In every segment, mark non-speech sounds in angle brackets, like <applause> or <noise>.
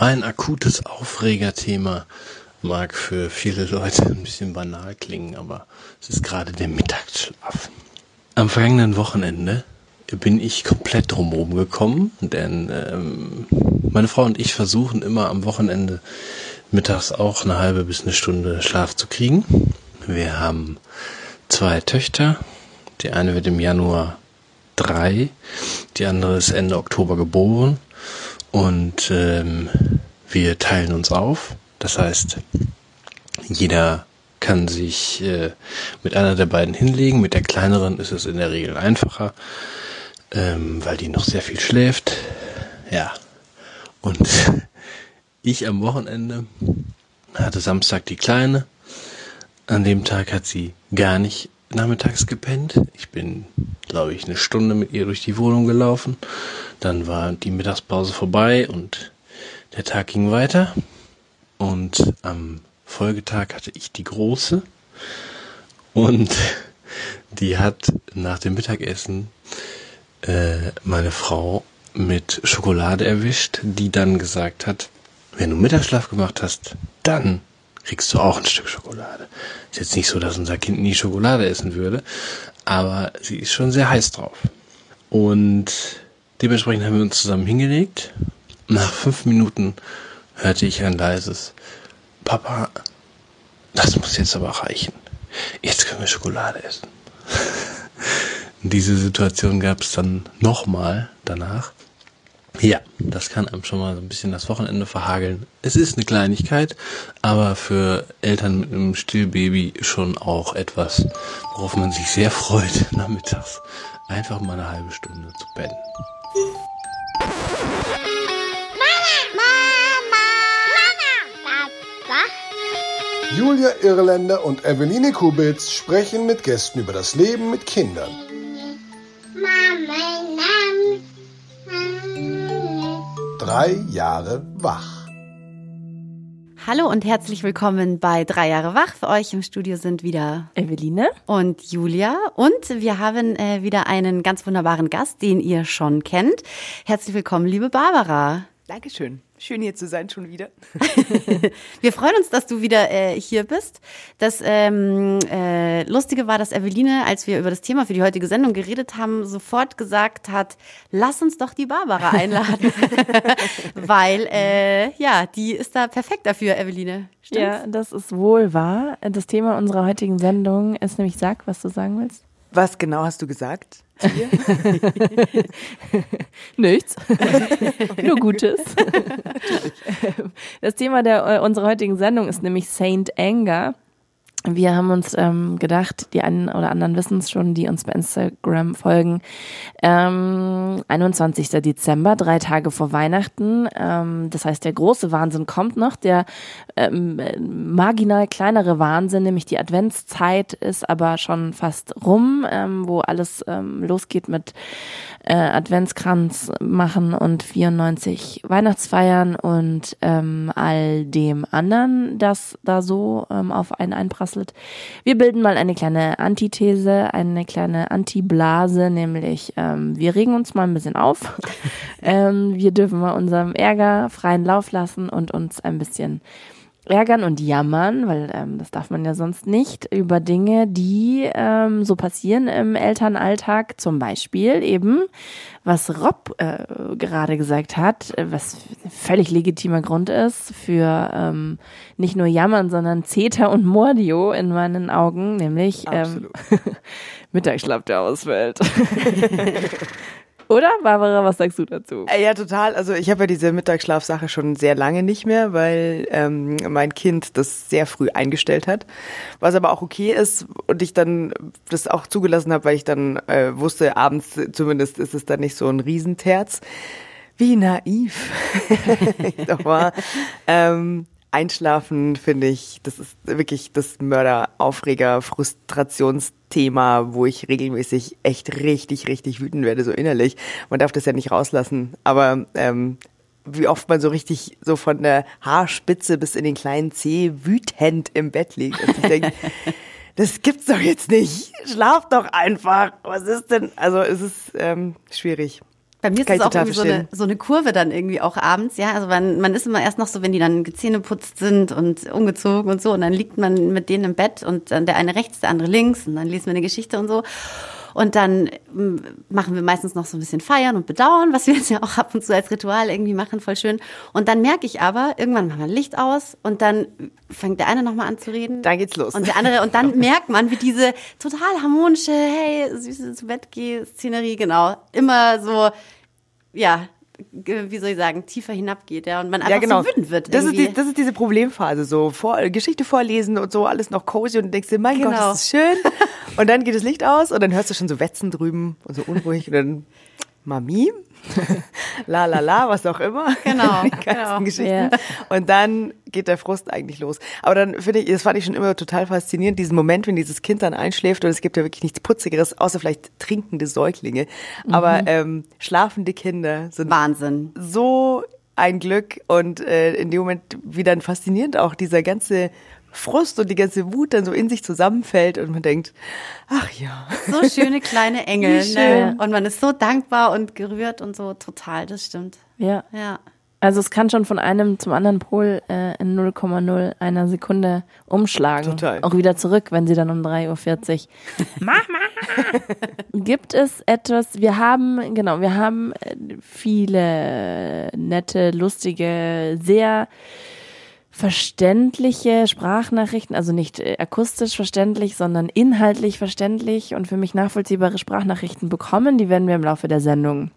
Mein akutes Aufregerthema mag für viele Leute <laughs> ein bisschen banal klingen, aber es ist gerade der Mittagsschlaf. Am vergangenen Wochenende bin ich komplett drumherum gekommen, denn ähm, meine Frau und ich versuchen immer am Wochenende mittags auch eine halbe bis eine Stunde Schlaf zu kriegen. Wir haben zwei Töchter. Die eine wird im Januar drei, die andere ist Ende Oktober geboren und ähm, wir teilen uns auf. Das heißt, jeder kann sich äh, mit einer der beiden hinlegen. Mit der kleineren ist es in der Regel einfacher, ähm, weil die noch sehr viel schläft. Ja. Und <laughs> ich am Wochenende hatte Samstag die Kleine. An dem Tag hat sie gar nicht nachmittags gepennt. Ich bin, glaube ich, eine Stunde mit ihr durch die Wohnung gelaufen. Dann war die Mittagspause vorbei und der Tag ging weiter. Und am Folgetag hatte ich die große. Und <laughs> die hat nach dem Mittagessen äh, meine Frau mit Schokolade erwischt, die dann gesagt hat, wenn du Mittagsschlaf gemacht hast, dann kriegst du auch ein Stück Schokolade. Ist jetzt nicht so, dass unser Kind nie Schokolade essen würde, aber sie ist schon sehr heiß drauf. Und dementsprechend haben wir uns zusammen hingelegt. Nach fünf Minuten hörte ich ein leises Papa, das muss jetzt aber reichen. Jetzt können wir Schokolade essen. <laughs> Diese Situation gab es dann nochmal danach. Ja, das kann einem schon mal so ein bisschen das Wochenende verhageln. Es ist eine Kleinigkeit, aber für Eltern mit einem Stillbaby schon auch etwas, worauf man sich sehr freut, <laughs> nachmittags einfach mal eine halbe Stunde zu pennen. Julia Irländer und Eveline Kubitz sprechen mit Gästen über das Leben mit Kindern. Drei Jahre wach. Hallo und herzlich willkommen bei Drei Jahre wach. Für euch im Studio sind wieder Eveline und Julia. Und wir haben äh, wieder einen ganz wunderbaren Gast, den ihr schon kennt. Herzlich willkommen, liebe Barbara. Dankeschön. Schön hier zu sein schon wieder. <laughs> wir freuen uns, dass du wieder äh, hier bist. Das ähm, äh, Lustige war, dass Eveline, als wir über das Thema für die heutige Sendung geredet haben, sofort gesagt hat, lass uns doch die Barbara einladen. <laughs> <laughs> Weil, äh, ja, die ist da perfekt dafür, Eveline. Stimmt's? Ja, das ist wohl wahr. Das Thema unserer heutigen Sendung ist nämlich, sag, was du sagen willst. Was genau hast du gesagt? <laughs> Nichts. <laughs> Nur Gutes. <laughs> das Thema der, äh, unserer heutigen Sendung ist nämlich Saint Anger. Wir haben uns ähm, gedacht, die einen oder anderen wissen es schon, die uns bei Instagram folgen. Ähm, 21. Dezember, drei Tage vor Weihnachten. Ähm, das heißt, der große Wahnsinn kommt noch. Der ähm, marginal kleinere Wahnsinn, nämlich die Adventszeit, ist aber schon fast rum, ähm, wo alles ähm, losgeht mit äh, Adventskranz machen und 94 Weihnachtsfeiern und ähm, all dem anderen, das da so ähm, auf einen einprasselt. Wir bilden mal eine kleine Antithese, eine kleine Antiblase, nämlich ähm, wir regen uns mal ein bisschen auf. <laughs> ähm, wir dürfen mal unserem Ärger freien Lauf lassen und uns ein bisschen ärgern und jammern, weil ähm, das darf man ja sonst nicht, über Dinge, die ähm, so passieren im Elternalltag. Zum Beispiel eben, was Rob äh, gerade gesagt hat, was völlig legitimer Grund ist für ähm, nicht nur jammern, sondern Zeta und Mordio in meinen Augen, nämlich ähm, <laughs> Mittagsschlaf, der ausfällt. <laughs> Oder, Barbara, was sagst du dazu? Äh, ja, total. Also ich habe ja diese Mittagsschlafsache schon sehr lange nicht mehr, weil ähm, mein Kind das sehr früh eingestellt hat. Was aber auch okay ist und ich dann das auch zugelassen habe, weil ich dann äh, wusste, abends zumindest ist es dann nicht so ein Riesenterz. Wie naiv <laughs> ich doch war. Ähm, Einschlafen finde ich, das ist wirklich das Mörder, Aufreger, Frustrationsthema, wo ich regelmäßig echt richtig, richtig wütend werde, so innerlich. Man darf das ja nicht rauslassen. Aber ähm, wie oft man so richtig so von der Haarspitze bis in den kleinen Zeh wütend im Bett liegt und ich denke, <laughs> das gibt's doch jetzt nicht. Schlaf doch einfach. Was ist denn? Also es ist ähm, schwierig. Bei mir ist es auch irgendwie so eine, so eine Kurve dann irgendwie auch abends, ja. Also man, man ist immer erst noch so, wenn die dann gezähneputzt sind und umgezogen und so, und dann liegt man mit denen im Bett und dann der eine rechts, der andere links und dann lesen wir eine Geschichte und so. Und dann mm, machen wir meistens noch so ein bisschen feiern und bedauern, was wir jetzt ja auch ab und zu als Ritual irgendwie machen, voll schön. Und dann merke ich aber, irgendwann machen wir Licht aus und dann fängt der eine nochmal an zu reden. Dann geht's los. Und der andere, und dann <laughs> merkt man, wie diese total harmonische, hey, süße zu Bett geh Szenerie, genau, immer so, ja, wie soll ich sagen, tiefer hinabgeht, ja, und man einfach ja, genau. so wütend wird. das, ist irgendwie. die, das ist diese Problemphase, so vor, Geschichte vorlesen und so, alles noch cozy und denkst dir, mein Genau. Gott, das ist schön. Und dann geht das Licht aus und dann hörst du schon so Wetzen drüben und so unruhig und dann Mami, <laughs> la la la, was auch immer. Genau, <laughs> Die genau. Geschichten. Und dann geht der Frust eigentlich los. Aber dann finde ich, das fand ich schon immer total faszinierend, diesen Moment, wenn dieses Kind dann einschläft und es gibt ja wirklich nichts Putzigeres, außer vielleicht trinkende Säuglinge. Aber ähm, schlafende Kinder sind Wahnsinn. so ein Glück und äh, in dem Moment wie dann faszinierend auch dieser ganze Frust und die ganze Wut dann so in sich zusammenfällt und man denkt, ach ja. So schöne kleine <laughs> Engel, Wie ne? schön. Und man ist so dankbar und gerührt und so, total, das stimmt. Ja. Ja. Also es kann schon von einem zum anderen Pol äh, in 0,0 einer Sekunde umschlagen. Total. Auch wieder zurück, wenn sie dann um 3.40 Uhr. Mama! <laughs> Gibt es etwas, wir haben, genau, wir haben äh, viele nette, lustige, sehr verständliche Sprachnachrichten, also nicht äh, akustisch verständlich, sondern inhaltlich verständlich und für mich nachvollziehbare Sprachnachrichten bekommen. Die werden wir im Laufe der Sendung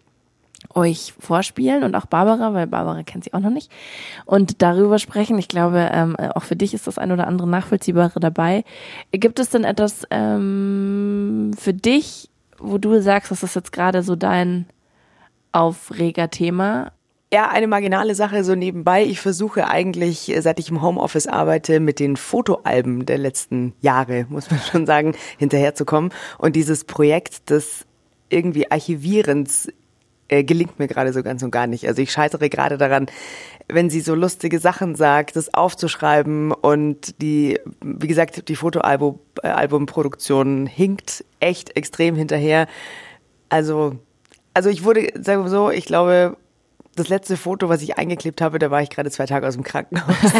euch vorspielen und auch Barbara, weil Barbara kennt sie auch noch nicht und darüber sprechen. Ich glaube, ähm, auch für dich ist das ein oder andere nachvollziehbare dabei. Gibt es denn etwas ähm, für dich, wo du sagst, das ist jetzt gerade so dein Aufregerthema? Ja, eine marginale Sache so nebenbei. Ich versuche eigentlich, äh, seit ich im Homeoffice arbeite, mit den Fotoalben der letzten Jahre, muss man <laughs> schon sagen, hinterherzukommen. Und dieses Projekt des irgendwie Archivierens äh, gelingt mir gerade so ganz und gar nicht. Also ich scheitere gerade daran, wenn sie so lustige Sachen sagt, das aufzuschreiben und die, wie gesagt, die Fotoalbumproduktion hinkt echt extrem hinterher. Also, also ich wurde, sagen wir so, ich glaube, das letzte Foto, was ich eingeklebt habe, da war ich gerade zwei Tage aus dem Krankenhaus. <laughs>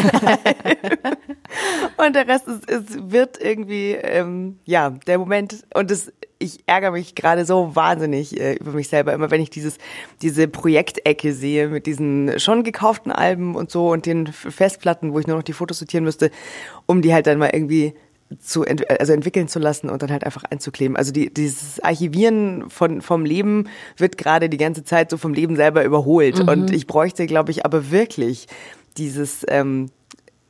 und der Rest ist, ist wird irgendwie, ähm, ja, der Moment. Und das, ich ärgere mich gerade so wahnsinnig äh, über mich selber, immer wenn ich dieses, diese Projektecke sehe mit diesen schon gekauften Alben und so und den Festplatten, wo ich nur noch die Fotos sortieren müsste, um die halt dann mal irgendwie zu ent also entwickeln zu lassen und dann halt einfach einzukleben. Also die, dieses Archivieren von vom Leben wird gerade die ganze Zeit so vom Leben selber überholt und ich bräuchte, glaube ich, aber wirklich dieses ähm,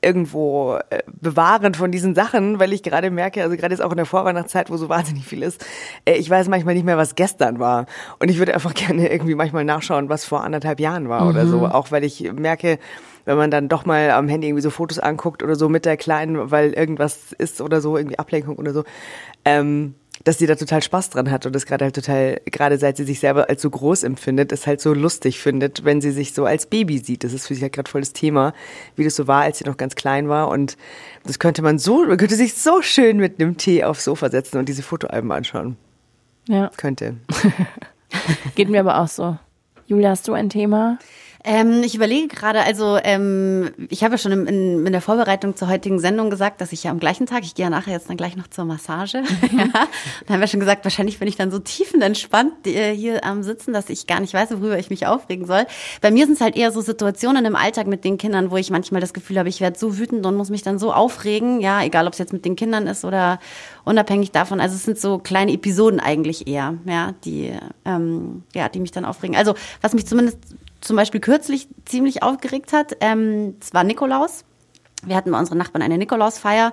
irgendwo äh, bewahren von diesen Sachen, weil ich gerade merke, also gerade jetzt auch in der Vorweihnachtszeit, wo so wahnsinnig viel ist, äh, ich weiß manchmal nicht mehr, was gestern war. Und ich würde einfach <laughs> gerne irgendwie manchmal nachschauen, was vor anderthalb Jahren war oder so. Auch weil ich merke, wenn man dann doch mal am Handy irgendwie so Fotos anguckt oder so mit der Kleinen, weil irgendwas ist oder so, irgendwie Ablenkung oder so, ähm, dass sie da total Spaß dran hat und das gerade halt total, gerade seit sie sich selber als so groß empfindet, es halt so lustig findet, wenn sie sich so als Baby sieht. Das ist für sie halt gerade voll das Thema, wie das so war, als sie noch ganz klein war. Und das könnte man so, man könnte sich so schön mit einem Tee aufs Sofa setzen und diese Fotoalben anschauen. Ja, Könnte. <laughs> geht mir aber auch so. Julia, hast du ein Thema? Ähm, ich überlege gerade, also ähm, ich habe ja schon in, in, in der Vorbereitung zur heutigen Sendung gesagt, dass ich ja am gleichen Tag, ich gehe ja nachher jetzt dann gleich noch zur Massage. <laughs> ja. Dann haben wir schon gesagt, wahrscheinlich bin ich dann so tiefenentspannt äh, hier am Sitzen, dass ich gar nicht weiß, worüber ich mich aufregen soll. Bei mir sind es halt eher so Situationen im Alltag mit den Kindern, wo ich manchmal das Gefühl habe, ich werde so wütend und muss mich dann so aufregen, ja, egal ob es jetzt mit den Kindern ist oder unabhängig davon. Also es sind so kleine Episoden eigentlich eher, ja, die, ähm, ja, die mich dann aufregen. Also was mich zumindest zum Beispiel kürzlich ziemlich aufgeregt hat, ähm, es war Nikolaus. Wir hatten bei unseren Nachbarn eine Nikolausfeier.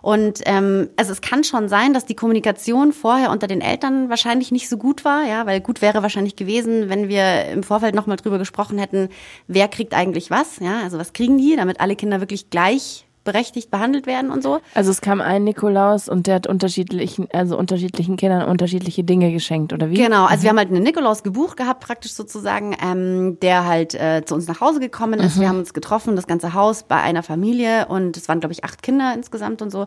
Und ähm, also es kann schon sein, dass die Kommunikation vorher unter den Eltern wahrscheinlich nicht so gut war, ja, weil gut wäre wahrscheinlich gewesen, wenn wir im Vorfeld nochmal drüber gesprochen hätten, wer kriegt eigentlich was, ja, also was kriegen die, damit alle Kinder wirklich gleich berechtigt behandelt werden und so. Also es kam ein Nikolaus und der hat unterschiedlichen, also unterschiedlichen Kindern unterschiedliche Dinge geschenkt, oder wie? Genau, also wir haben halt einen Nikolaus gebucht gehabt, praktisch sozusagen, ähm, der halt äh, zu uns nach Hause gekommen ist. Wir haben uns getroffen, das ganze Haus bei einer Familie und es waren, glaube ich, acht Kinder insgesamt und so.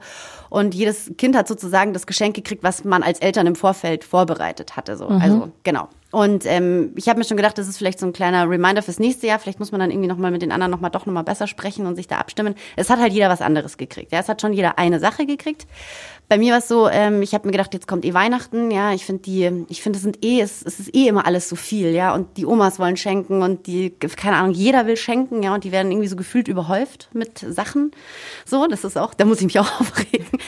Und jedes Kind hat sozusagen das Geschenk gekriegt, was man als Eltern im Vorfeld vorbereitet hatte. So. Also genau. Und ähm, ich habe mir schon gedacht, das ist vielleicht so ein kleiner Reminder fürs nächste Jahr. Vielleicht muss man dann irgendwie nochmal mit den anderen nochmal doch nochmal besser sprechen und sich da abstimmen. Es hat halt jeder was anderes gekriegt. Ja, es hat schon jeder eine Sache gekriegt. Bei mir war es so, ähm, ich habe mir gedacht, jetzt kommt eh Weihnachten, ja, ich finde die, ich finde es sind eh, es, es ist eh immer alles so viel, ja, und die Omas wollen schenken und die, keine Ahnung, jeder will schenken, ja, und die werden irgendwie so gefühlt überhäuft mit Sachen. So, das ist auch, da muss ich mich <laughs> auch aufregen.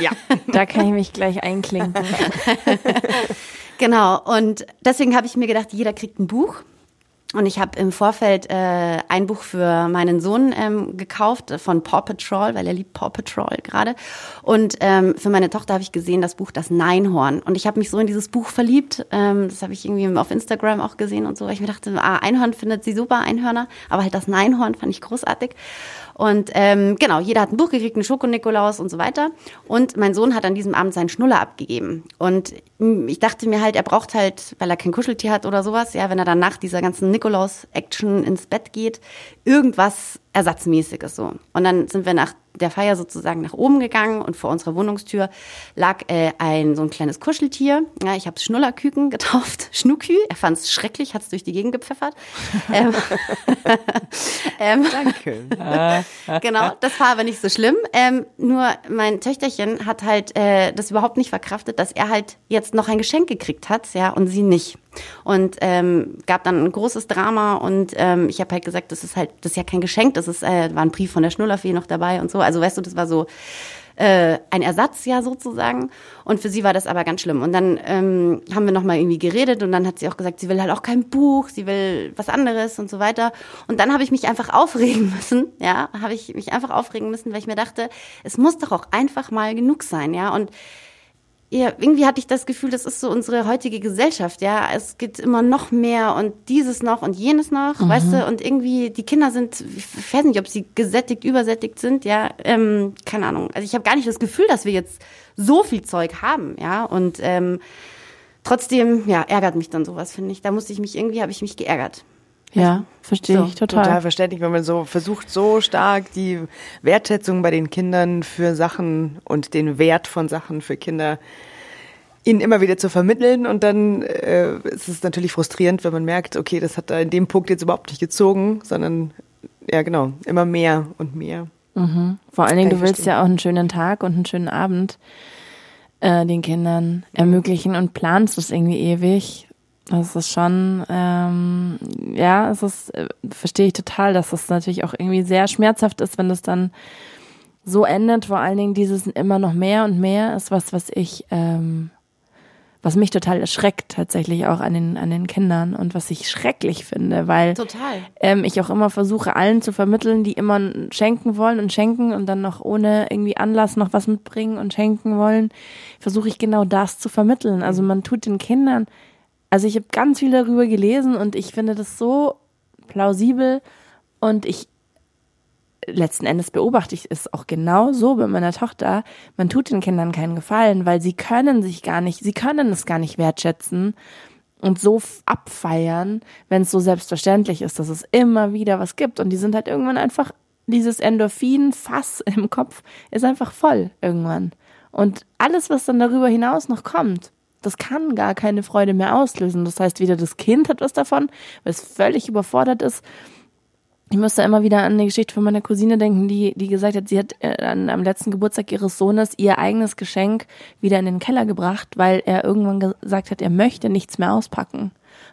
ja, da kann ich mich gleich einklinken. <laughs> genau, und deswegen habe ich mir gedacht, jeder kriegt ein Buch. Und ich habe im Vorfeld äh, ein Buch für meinen Sohn ähm, gekauft von Paw Patrol, weil er liebt Paw Patrol gerade. Und ähm, für meine Tochter habe ich gesehen das Buch Das Neinhorn. Und ich habe mich so in dieses Buch verliebt. Ähm, das habe ich irgendwie auf Instagram auch gesehen und so. Ich mir dachte, ah, Einhorn findet sie super, Einhörner. Aber halt das Neinhorn fand ich großartig. Und ähm, genau, jeder hat ein Buch gekriegt, einen Schoko-Nikolaus und so weiter. Und mein Sohn hat an diesem Abend seinen Schnuller abgegeben. Und ich dachte mir halt, er braucht halt, weil er kein Kuscheltier hat oder sowas, ja, wenn er dann nach dieser ganzen Nikolaus-Action ins Bett geht, irgendwas Ersatzmäßiges so. Und dann sind wir nach der Feier sozusagen nach oben gegangen und vor unserer Wohnungstür lag äh, ein so ein kleines Kuscheltier. Ja, ich habe es Schnullerküken getauft, <laughs> Schnuckü. Er fand es schrecklich, hat es durch die Gegend gepfeffert. <laughs> ähm, <laughs> ähm, Danke. genau, das war aber nicht so schlimm. Ähm, nur mein Töchterchen hat halt äh, das überhaupt nicht verkraftet, dass er halt jetzt noch ein Geschenk gekriegt hat, ja, und sie nicht. Und ähm, gab dann ein großes Drama und ähm, ich habe halt gesagt, das ist halt, das ist ja kein Geschenk, das ist, äh, war ein Brief von der Schnullerfee noch dabei und so. Also weißt du, das war so äh, ein Ersatz ja sozusagen. Und für sie war das aber ganz schlimm. Und dann ähm, haben wir nochmal irgendwie geredet und dann hat sie auch gesagt, sie will halt auch kein Buch, sie will was anderes und so weiter. Und dann habe ich mich einfach aufregen <laughs> müssen, ja, habe ich mich einfach aufregen müssen, weil ich mir dachte, es muss doch auch einfach mal genug sein, ja. Und ja, irgendwie hatte ich das Gefühl, das ist so unsere heutige Gesellschaft, ja. Es gibt immer noch mehr und dieses noch und jenes noch, mhm. weißt du, und irgendwie, die Kinder sind, ich weiß nicht, ob sie gesättigt, übersättigt sind, ja, ähm, keine Ahnung. Also ich habe gar nicht das Gefühl, dass wir jetzt so viel Zeug haben, ja, und ähm, trotzdem, ja, ärgert mich dann sowas, finde ich. Da musste ich mich irgendwie, habe ich mich geärgert. Ja, verstehe so, ich total. Total verständlich, wenn man so versucht, so stark die Wertschätzung bei den Kindern für Sachen und den Wert von Sachen für Kinder ihnen immer wieder zu vermitteln und dann äh, ist es natürlich frustrierend, wenn man merkt, okay, das hat da in dem Punkt jetzt überhaupt nicht gezogen, sondern ja genau, immer mehr und mehr. Mhm. Vor allen Dingen, du willst verstehen. ja auch einen schönen Tag und einen schönen Abend äh, den Kindern ermöglichen und planst es irgendwie ewig das ist schon, ähm, ja, es ist, äh, verstehe ich total, dass es natürlich auch irgendwie sehr schmerzhaft ist, wenn es dann so endet. Vor allen Dingen dieses immer noch mehr und mehr ist was, was ich, ähm, was mich total erschreckt tatsächlich auch an den an den Kindern und was ich schrecklich finde, weil total. Ähm, ich auch immer versuche allen zu vermitteln, die immer schenken wollen und schenken und dann noch ohne irgendwie Anlass noch was mitbringen und schenken wollen, versuche ich genau das zu vermitteln. Also man tut den Kindern also ich habe ganz viel darüber gelesen und ich finde das so plausibel und ich letzten Endes beobachte ich es auch genau so bei meiner Tochter. Man tut den Kindern keinen Gefallen, weil sie können sich gar nicht, sie können es gar nicht wertschätzen und so abfeiern, wenn es so selbstverständlich ist, dass es immer wieder was gibt. Und die sind halt irgendwann einfach, dieses Endorphin-Fass im Kopf ist einfach voll irgendwann. Und alles, was dann darüber hinaus noch kommt, das kann gar keine Freude mehr auslösen. Das heißt, weder das Kind hat was davon, weil es völlig überfordert ist. Ich musste immer wieder an die Geschichte von meiner Cousine denken, die, die gesagt hat, sie hat äh, an, am letzten Geburtstag ihres Sohnes ihr eigenes Geschenk wieder in den Keller gebracht, weil er irgendwann gesagt hat, er möchte nichts mehr auspacken.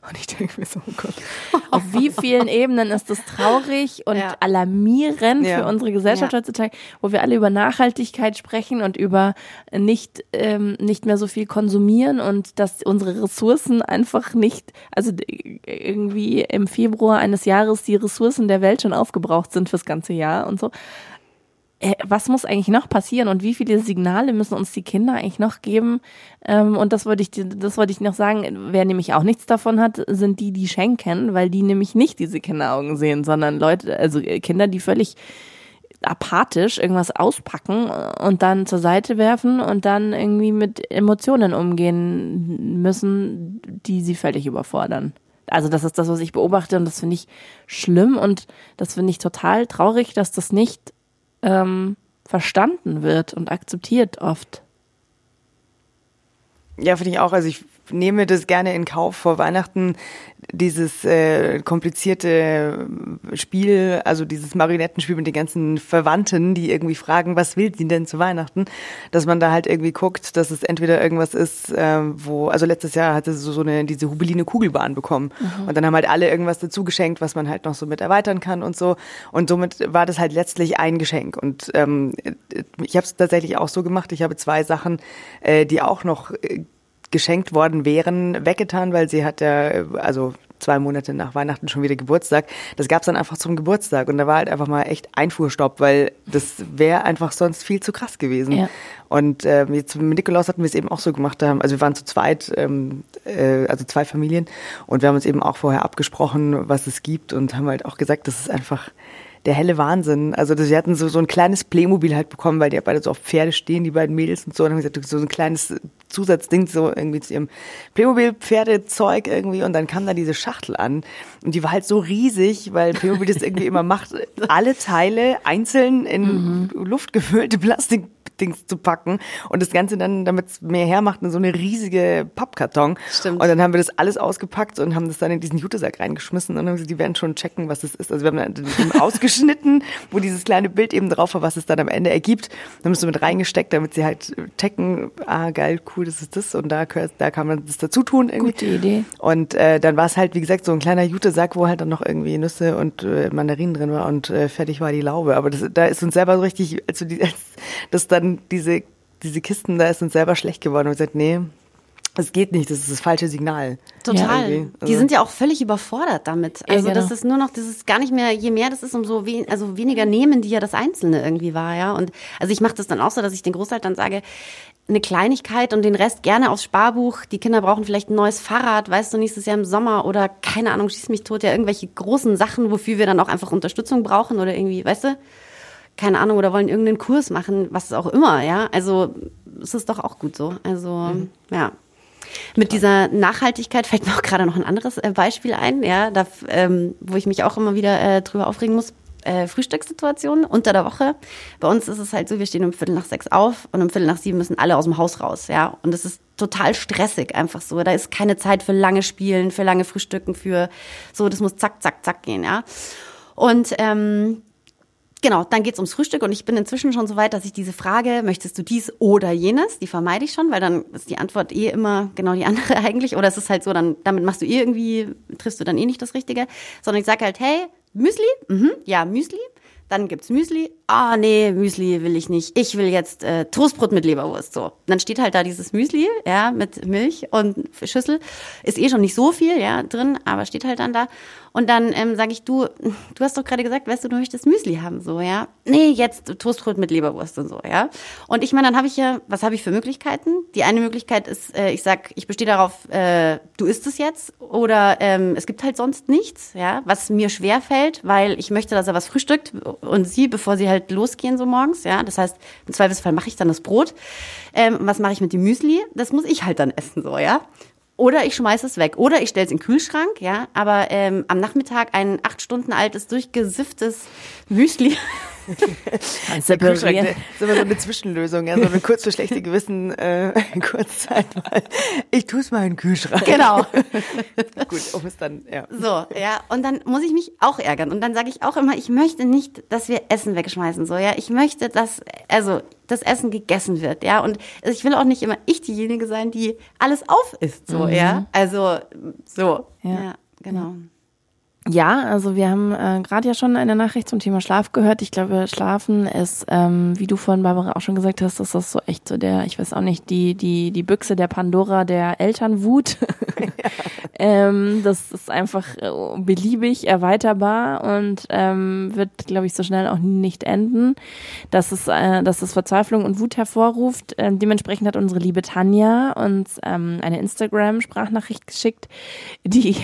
Und ich denke mir so, oh Gott, <laughs> auf wie vielen Ebenen ist das traurig und ja. alarmierend ja. für unsere Gesellschaft ja. heutzutage, wo wir alle über Nachhaltigkeit sprechen und über nicht, ähm, nicht mehr so viel konsumieren und dass unsere Ressourcen einfach nicht, also irgendwie im Februar eines Jahres die Ressourcen der Welt schon aufgebraucht sind fürs ganze Jahr und so. Äh, was muss eigentlich noch passieren und wie viele Signale müssen uns die Kinder eigentlich noch geben? Ähm, und das wollte ich, das wollte ich noch sagen. Wer nämlich auch nichts davon hat, sind die, die schenken, weil die nämlich nicht diese Kinderaugen sehen, sondern Leute, also äh, Kinder, die völlig apathisch irgendwas auspacken und dann zur Seite werfen und dann irgendwie mit Emotionen umgehen müssen, die sie völlig überfordern. Also das ist das, was ich beobachte und das finde ich schlimm und das finde ich total traurig, dass das nicht ähm, verstanden wird und akzeptiert oft. Ja, finde ich auch. Also ich nehme das gerne in Kauf vor Weihnachten, dieses äh, komplizierte Spiel, also dieses Marionettenspiel mit den ganzen Verwandten, die irgendwie fragen, was will sie denn zu Weihnachten, dass man da halt irgendwie guckt, dass es entweder irgendwas ist, äh, wo, also letztes Jahr hatte sie so eine, diese Hubeline Kugelbahn bekommen. Mhm. und dann haben halt alle irgendwas dazu geschenkt, was man halt noch so mit erweitern kann und so. Und somit war das halt letztlich ein Geschenk. Und ähm, ich habe es tatsächlich auch so gemacht, ich habe zwei Sachen, äh, die auch noch äh, geschenkt worden wären, weggetan, weil sie hat ja, also zwei Monate nach Weihnachten schon wieder Geburtstag. Das gab's dann einfach zum Geburtstag und da war halt einfach mal echt Einfuhrstopp, weil das wäre einfach sonst viel zu krass gewesen. Ja. Und äh, jetzt mit Nikolaus hatten wir es eben auch so gemacht. Also wir waren zu zweit, ähm, äh, also zwei Familien und wir haben uns eben auch vorher abgesprochen, was es gibt und haben halt auch gesagt, das ist einfach der helle Wahnsinn. Also sie hatten so, so ein kleines Playmobil halt bekommen, weil die ja beide so auf Pferde stehen, die beiden Mädels und so. Und dann haben gesagt, so ein kleines Zusatzding so irgendwie zu ihrem Playmobil-Pferdezeug irgendwie. Und dann kam da diese Schachtel an. Und die war halt so riesig, weil Playmobil das irgendwie immer macht, <laughs> alle Teile einzeln in mhm. luftgefüllte Plastik Dings zu packen und das Ganze dann, damit es mehr hermacht, in so eine riesige Pappkarton. Stimmt. Und dann haben wir das alles ausgepackt und haben das dann in diesen Jutesack reingeschmissen und dann haben gesagt, die werden schon checken, was es ist. Also wir haben dann <laughs> ausgeschnitten, wo dieses kleine Bild eben drauf war, was es dann am Ende ergibt. Dann haben wir es so mit reingesteckt, damit sie halt checken, ah geil, cool, das ist das und da, da kann man das dazu tun. Irgendwie. Gute Idee. Und äh, dann war es halt, wie gesagt, so ein kleiner Jutesack, wo halt dann noch irgendwie Nüsse und äh, Mandarinen drin war und äh, fertig war die Laube. Aber das, da ist uns selber so richtig, also die, als das dann diese, diese Kisten, da ist uns selber schlecht geworden und gesagt, nee, das geht nicht, das ist das falsche Signal. Total. Also die sind ja auch völlig überfordert damit. Also ja, genau. das ist nur noch, das ist gar nicht mehr, je mehr das ist, umso we also weniger nehmen die ja das Einzelne irgendwie wahr, ja. Und also ich mache das dann auch so, dass ich den Großeltern sage, eine Kleinigkeit und den Rest gerne aufs Sparbuch. Die Kinder brauchen vielleicht ein neues Fahrrad, weißt du, nächstes Jahr im Sommer oder keine Ahnung, schieß mich tot, ja, irgendwelche großen Sachen, wofür wir dann auch einfach Unterstützung brauchen oder irgendwie, weißt du? Keine Ahnung, oder wollen irgendeinen Kurs machen, was auch immer, ja. Also es ist doch auch gut so. Also, mhm. ja. Mit dieser Nachhaltigkeit fällt mir auch gerade noch ein anderes äh, Beispiel ein, ja, da, ähm, wo ich mich auch immer wieder äh, drüber aufregen muss. Äh, Frühstückssituation unter der Woche. Bei uns ist es halt so, wir stehen um Viertel nach sechs auf und um Viertel nach sieben müssen alle aus dem Haus raus, ja. Und es ist total stressig einfach so. Da ist keine Zeit für lange Spielen, für lange Frühstücken, für so, das muss zack, zack, zack gehen, ja. Und ähm, Genau, dann geht's ums Frühstück und ich bin inzwischen schon so weit, dass ich diese Frage, möchtest du dies oder jenes, die vermeide ich schon, weil dann ist die Antwort eh immer genau die andere <laughs> eigentlich. Oder es ist halt so, dann damit machst du eh irgendwie, triffst du dann eh nicht das Richtige. Sondern ich sage halt, hey, Müsli? Mhm, ja, Müsli. Dann gibt's Müsli. Ah, nee, Müsli will ich nicht. Ich will jetzt äh, Toastbrot mit Leberwurst. So. Dann steht halt da dieses Müsli, ja, mit Milch und Schüssel. Ist eh schon nicht so viel, ja, drin, aber steht halt dann da. Und dann ähm, sage ich, du, du hast doch gerade gesagt, weißt du, du möchtest Müsli haben, so, ja. Nee, jetzt Toastbrot mit Leberwurst und so, ja. Und ich meine, dann habe ich ja, was habe ich für Möglichkeiten? Die eine Möglichkeit ist, äh, ich sag, ich bestehe darauf, äh, du isst es jetzt oder ähm, es gibt halt sonst nichts, ja, was mir schwer fällt, weil ich möchte, dass er was frühstückt und sie, bevor sie halt losgehen so morgens, ja. Das heißt, im Zweifelsfall mache ich dann das Brot. Ähm, was mache ich mit dem Müsli? Das muss ich halt dann essen, so, ja. Oder ich schmeiße es weg. Oder ich stelle es in den Kühlschrank, ja. Aber ähm, am Nachmittag ein acht Stunden altes, durchgesifftes Müsli. <laughs> Separieren. Das ist immer so eine Zwischenlösung, ja, so eine kurz für schlechte Gewissen äh, <laughs> Kurzzeit mal. Ich tue es mal in den Kühlschrank. Genau. <laughs> Gut, um es dann, ja. So, ja. Und dann muss ich mich auch ärgern. Und dann sage ich auch immer, ich möchte nicht, dass wir Essen wegschmeißen, so, ja. Ich möchte, dass, also, das Essen gegessen wird, ja. Und ich will auch nicht immer ich diejenige sein, die alles auf isst, so, mhm. ja. Also, so. Ja, ja genau. Ja, also wir haben äh, gerade ja schon eine Nachricht zum Thema Schlaf gehört. Ich glaube, Schlafen ist, ähm, wie du vorhin, Barbara, auch schon gesagt hast, ist das so echt so der, ich weiß auch nicht, die, die, die Büchse der Pandora der Elternwut. <laughs> ähm, das ist einfach äh, beliebig erweiterbar und ähm, wird, glaube ich, so schnell auch nicht enden. Dass es, äh, dass es Verzweiflung und Wut hervorruft. Ähm, dementsprechend hat unsere liebe Tanja uns ähm, eine Instagram-Sprachnachricht geschickt, die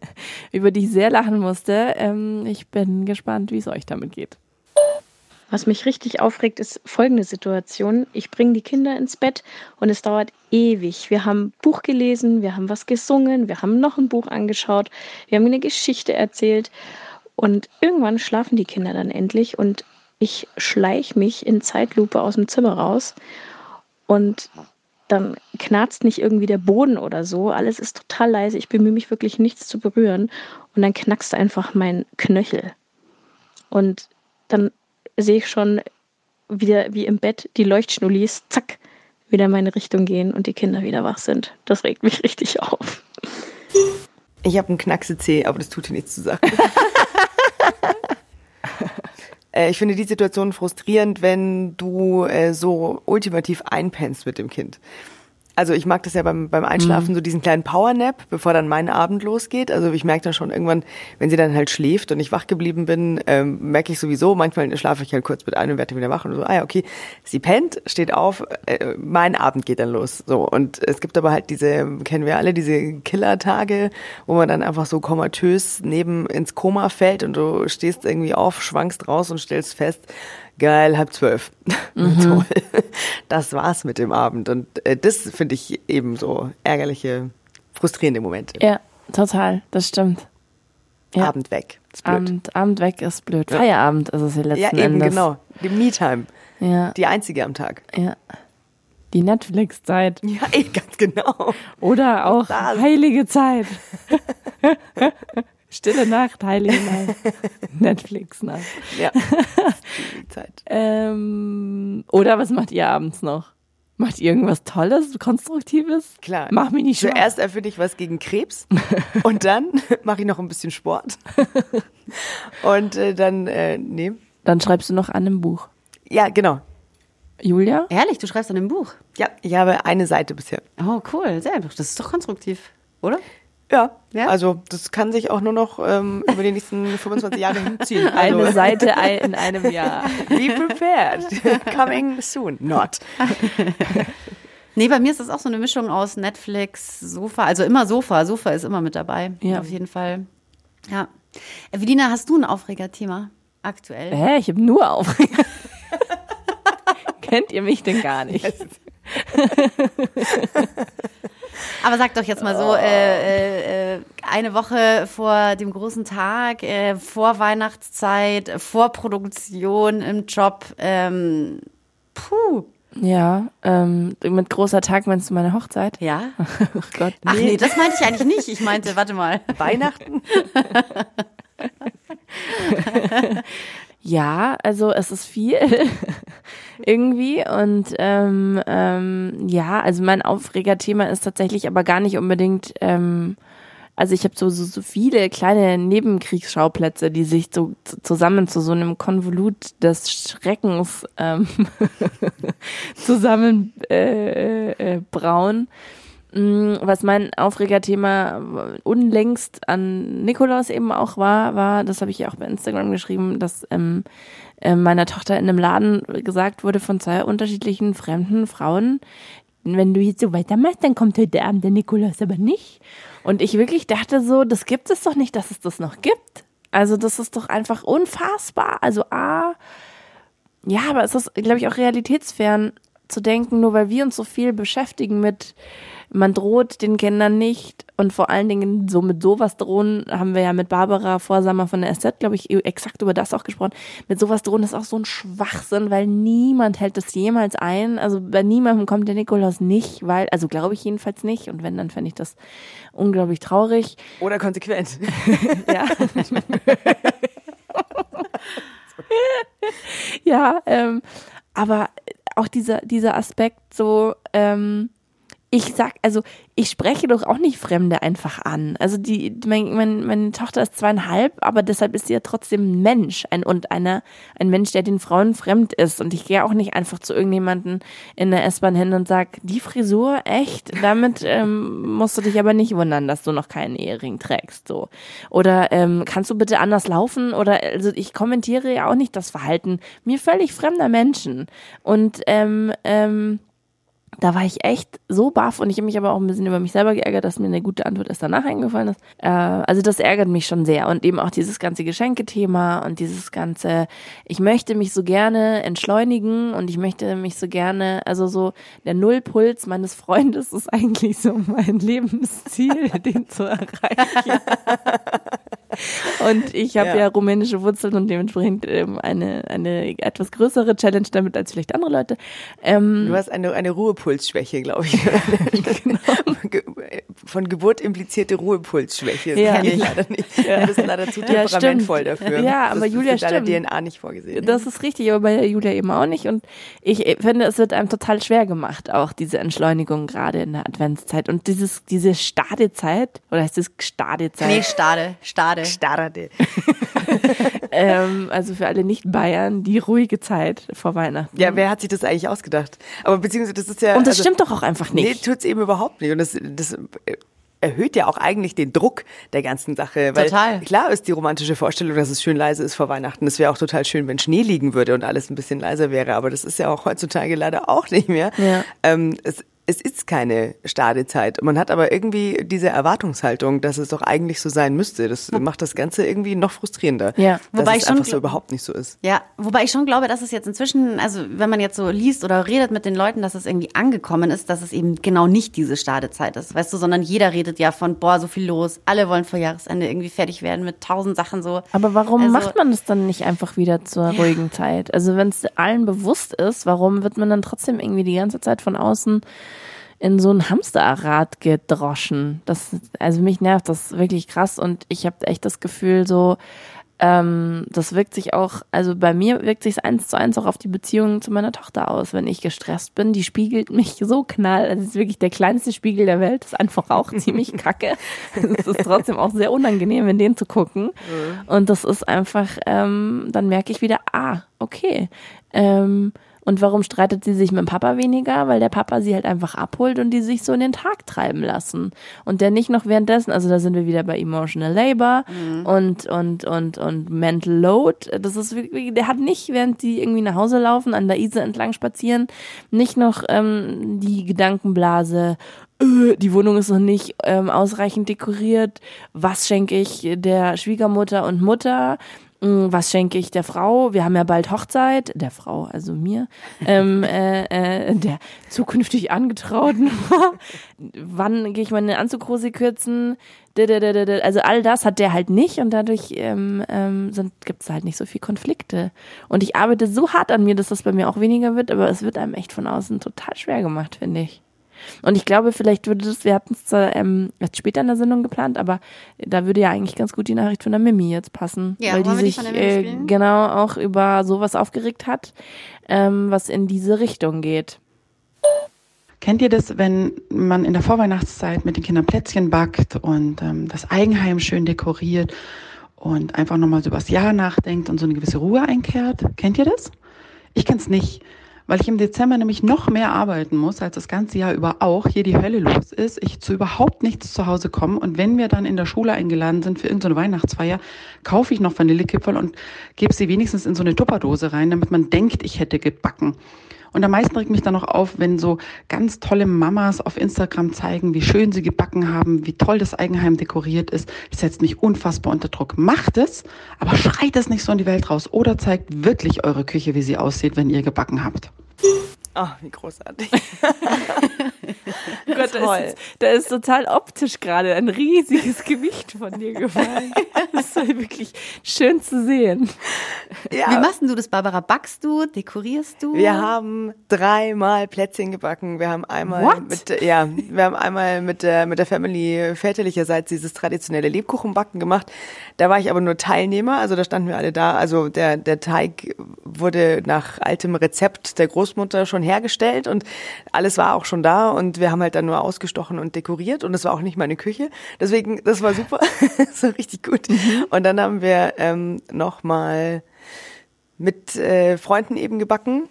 <laughs> über die sehr lachen musste. Ähm, ich bin gespannt, wie es euch damit geht. Was mich richtig aufregt, ist folgende Situation. Ich bringe die Kinder ins Bett und es dauert ewig. Wir haben Buch gelesen, wir haben was gesungen, wir haben noch ein Buch angeschaut, wir haben eine Geschichte erzählt und irgendwann schlafen die Kinder dann endlich und ich schleich mich in Zeitlupe aus dem Zimmer raus und dann knarzt nicht irgendwie der Boden oder so. Alles ist total leise. Ich bemühe mich wirklich nichts zu berühren. Und dann knackst einfach mein Knöchel. Und dann sehe ich schon wieder wie im Bett die Leuchtschnullis, zack, wieder in meine Richtung gehen und die Kinder wieder wach sind. Das regt mich <laughs> richtig auf. Ich habe einen Knackse C, aber das tut dir nichts zu sagen. <laughs> Äh, ich finde die Situation frustrierend, wenn du äh, so ultimativ einpennst mit dem Kind. Also ich mag das ja beim, beim Einschlafen, mhm. so diesen kleinen Powernap, bevor dann mein Abend losgeht. Also ich merke dann schon irgendwann, wenn sie dann halt schläft und ich wach geblieben bin, ähm, merke ich sowieso, manchmal schlafe ich halt kurz mit ein und werde wieder wach und so, ah ja, okay, sie pennt, steht auf, äh, mein Abend geht dann los. So Und es gibt aber halt diese, kennen wir alle, diese Killer-Tage, wo man dann einfach so komatös neben ins Koma fällt und du stehst irgendwie auf, schwankst raus und stellst fest, geil, halb zwölf. <laughs> Mhm. Toll. Das war's mit dem Abend. Und äh, das finde ich eben so ärgerliche, frustrierende Momente. Ja, total, das stimmt. Ja. Abend weg. Ist blöd. Abend, Abend weg ist blöd. Feierabend ist es ja letzten Ja, eben Endes. genau. Die Me-Time. Ja. Die einzige am Tag. Ja. Die Netflix-Zeit. <laughs> Ja, eh, ganz genau. Oder auch heilige Zeit. <laughs> Stille Nacht, Heilige Nacht. <laughs> Netflix-Nacht. Ja. Zeit. ähm, oder was macht ihr abends noch? Macht ihr irgendwas Tolles, Konstruktives? Klar. Mach mich nicht Zuerst erfinde ich was gegen Krebs <laughs> und dann <laughs> mache ich noch ein bisschen Sport. und äh, dann, äh, nee. Dann schreibst du noch an einem Buch. Ja, genau. Julia? Ehrlich, du schreibst an einem Buch? Ja, ich habe eine Seite bisher. Oh, cool. Sehr. Das ist doch konstruktiv, oder? Ja, ja, also das kann sich auch nur noch ähm, über die nächsten 25 Jahre hinziehen. Also. Eine Seite in einem Jahr. <laughs> Be prepared. <laughs> Coming soon. Not. <laughs> Nee, bei mir ist das auch so eine Mischung aus Netflix, Sofa, also immer Sofa. Sofa ist immer mit dabei. Ja. Auf jeden Fall. Ja. Evelina, hast du ein Aufregerthema aktuell? Hä, ich habe nur Aufreger. Kennt ihr mich denn gar nicht? Aber sag doch jetzt mal so, äh, äh, eine Woche vor dem großen Tag, äh, vor Weihnachtszeit, vor Produktion im Job, ähm, puh. Ja, ähm, mit großer Tag meinst du meine Hochzeit? Ja. <laughs> oh Gott. Nee. Ach nee, das meinte ich eigentlich nicht. Ich meinte, warte mal. <laughs> <laughs> Weihnachten? Ja, also es ist viel <laughs> irgendwie und ähm, ähm, ja, also mein Aufregerthema ist tatsächlich aber gar nicht unbedingt, ähm, also ich habe so, so, so viele kleine Nebenkriegsschauplätze, die sich so zusammen zu so einem Konvolut des Schreckens ähm, <laughs> zusammen äh, äh, brauen. Mm, was mein Aufregerthema unlängst an Nikolaus eben auch war, war, das habe ich ja auch bei Instagram geschrieben, dass ähm, äh, meiner Tochter in einem Laden gesagt wurde von zwei unterschiedlichen fremden Frauen, wenn du jetzt so weitermachst, dann kommt heute Abend der Nikolaus aber nicht. Und ich wirklich dachte so, das gibt es doch nicht, dass es das noch gibt. Also das ist doch einfach unfassbar. Also A, ja, aber es ist, glaube ich, auch realitätsfern zu denken, nur weil wir uns so viel beschäftigen mit man droht den Kindern nicht und vor allen Dingen so mit sowas drohen, haben wir ja mit Barbara Vorsamer von der SZ, glaube ich, exakt über das auch gesprochen. Mit sowas drohen ist auch so ein Schwachsinn, weil niemand hält das jemals ein. Also bei niemandem kommt der Nikolaus nicht, weil, also glaube ich jedenfalls nicht. Und wenn, dann fände ich das unglaublich traurig. Oder konsequent. <laughs> ja. <laughs> ja, ähm, aber auch dieser, dieser Aspekt so, ähm, ich sag, also ich spreche doch auch nicht Fremde einfach an. Also die, mein, mein, meine Tochter ist zweieinhalb, aber deshalb ist sie ja trotzdem ein Mensch ein, und einer, ein Mensch, der den Frauen fremd ist. Und ich gehe auch nicht einfach zu irgendjemanden in der S-Bahn hin und sag, die Frisur, echt? Damit <laughs> ähm, musst du dich aber nicht wundern, dass du noch keinen Ehering trägst. So. Oder ähm, kannst du bitte anders laufen? Oder also ich kommentiere ja auch nicht das Verhalten mir völlig fremder Menschen. Und ähm, ähm, da war ich echt so baff und ich habe mich aber auch ein bisschen über mich selber geärgert, dass mir eine gute Antwort erst danach eingefallen ist. Äh, also das ärgert mich schon sehr und eben auch dieses ganze Geschenkethema und dieses ganze, ich möchte mich so gerne entschleunigen und ich möchte mich so gerne, also so der Nullpuls meines Freundes ist eigentlich so mein <laughs> Lebensziel, den zu erreichen. <laughs> Und ich habe ja. ja. rumänische Wurzeln und dementsprechend ähm, eine, eine etwas größere Challenge damit als vielleicht andere Leute. Ähm, du hast eine, eine Ruhepuls Ruhepulsschwäche, glaube ich. <laughs> genau. Von Geburt implizierte Ruhepulsschwäche. Das Ja. kenne ich leider nicht. Ja. Das ist leider zu Ja, temperamentvoll stimmt. dafür. Ja, aber das Julia, ist in deiner stimmt. DNA nicht vorgesehen. Das ist richtig, aber bei Julia eben auch nicht. Und ich finde, es wird einem total schwer gemacht, auch diese Entschleunigung gerade in der Adventszeit. Und dieses, diese Stadezeit, oder heißt es Stadezeit? Nee, Stade, Stade. Starrade. <laughs> <laughs> ähm, also für alle Nicht-Bayern, die ruhige Zeit vor Weihnachten. Ja, wer hat sich das eigentlich ausgedacht? Aber beziehungsweise das ist ja. Und das also- stimmt doch auch einfach Nee, nicht. tut's eben überhaupt nicht. Und das, das erhöht ja auch eigentlich den Druck der ganzen Sache. Weil Total. klar ist die romantische Vorstellung, dass es schön leise ist vor Weihnachten. Es wäre auch total schön, wenn Schnee liegen würde und alles ein bisschen leiser wäre. Aber das ist ja auch heutzutage leider auch nicht mehr. Ja. Ähm, es, es ist keine Stadezeit. Man hat aber irgendwie diese Erwartungshaltung, dass es doch eigentlich so sein müsste. Das macht das Ganze irgendwie noch frustrierender. Ja. Dass Wobei es ich schon einfach so überhaupt nicht so ist. Ja, wobei ich schon glaube, dass es jetzt inzwischen, also wenn man jetzt so liest oder redet mit den Leuten, dass es irgendwie angekommen ist, dass es eben genau nicht diese Stadezeit ist, weißt du, sondern jeder redet ja von, boah, so viel los, alle wollen vor Jahresende irgendwie fertig werden mit tausend Sachen so. Aber warum Also- macht man das dann nicht einfach wieder zur ruhigen Zeit? Also wenn es allen bewusst ist, warum wird man dann trotzdem irgendwie die ganze Zeit von außen in so ein Hamsterrad gedroschen? Das, also mich nervt das wirklich krass und ich habe echt das Gefühl so, ähm, das wirkt sich auch, also bei mir wirkt sich eins zu eins auch auf die Beziehung zu meiner Tochter aus. Wenn ich gestresst bin, die spiegelt mich so knall. Also es ist wirklich der kleinste Spiegel der Welt. Das ist einfach auch <laughs> ziemlich kacke. Es ist trotzdem auch sehr unangenehm, in den zu gucken. Und das ist einfach, ähm, dann merke ich wieder, ah, okay. Ähm, und warum streitet sie sich mit dem Papa weniger? Weil der Papa sie halt einfach abholt und die sich so in den Tag treiben lassen. Und der nicht noch währenddessen, also da sind wir wieder bei Emotional Labor und, und, und, und Mental Load. Das ist wirklich, der hat nicht, während die irgendwie nach Hause laufen, an der Isar entlang spazieren, nicht noch ähm, die Gedankenblase, äh, die Wohnung ist noch nicht ähm, ausreichend dekoriert. Was schenke ich der Schwiegermutter und Mutter? Mm, Was schenke ich der Frau? Wir haben ja bald Hochzeit, der Frau, also mir, ähm, <laughs> äh, äh, der zukünftig Angetrauten. <laughs> Wann gehe ich meine Anzughose kürzen? Also all das hat der halt nicht und dadurch ähm, ähm, gibt es halt nicht so viel Konflikte. Und ich arbeite so hart an mir, dass das bei mir auch weniger wird, aber es wird einem echt von außen total schwer gemacht, finde ich. Und ich glaube, vielleicht würde das, wir hatten es zwar ähm, jetzt später in der Sendung geplant, aber da würde ja eigentlich ganz gut die Nachricht von der Mimi jetzt passen. Ja, weil die die sich von der Mimi äh, genau auch über sowas aufgeregt hat, ähm, was in diese Richtung geht. Kennt ihr das, wenn man in der Vorweihnachtszeit mit den Kindern Plätzchen backt und ähm, das Eigenheim schön dekoriert und einfach nochmal so über das Jahr nachdenkt und so eine gewisse Ruhe einkehrt? Kennt ihr das? Ich kenn's nicht, weil ich im Dezember nämlich noch mehr arbeiten muss, als das ganze Jahr über auch hier die Hölle los ist. Ich zu überhaupt nichts zu Hause komme und wenn wir dann in der Schule eingeladen sind für irgendeine Weihnachtsfeier, kaufe ich noch Vanillekipferl und gebe sie wenigstens in so eine Tupperdose rein, damit man denkt, ich hätte gebacken. Und am meisten regt mich dann noch auf, wenn so ganz tolle Mamas auf Instagram zeigen, wie schön sie gebacken haben, wie toll das Eigenheim dekoriert ist. Das setzt mich unfassbar unter Druck. Macht es, aber schreit es nicht so in die Welt raus. Oder zeigt wirklich eure Küche, wie sie aussieht, wenn ihr gebacken habt. Ah, wie großartig. <laughs> <laughs> Gott, da ist, da ist total optisch gerade ein riesiges Gewicht von dir gefallen. <laughs> Das ist wirklich schön zu sehen. Ja. Wie machst denn du das, Barbara? Backst du? Dekorierst du? Wir haben dreimal Plätzchen gebacken. Wir haben einmal What? mit ja, wir haben einmal mit der mit der Family väterlicherseits dieses traditionelle Lebkuchenbacken gemacht. Da war ich aber nur Teilnehmer, also da standen wir alle da. Also der der Teig wurde nach altem Rezept der Großmutter schon hergestellt und alles war auch schon da und wir haben halt dann nur ausgestochen und dekoriert und es war auch nicht meine Küche. Deswegen das war super, <laughs> das war richtig gut. Und dann haben wir ähm, noch mal mit äh, Freunden eben gebacken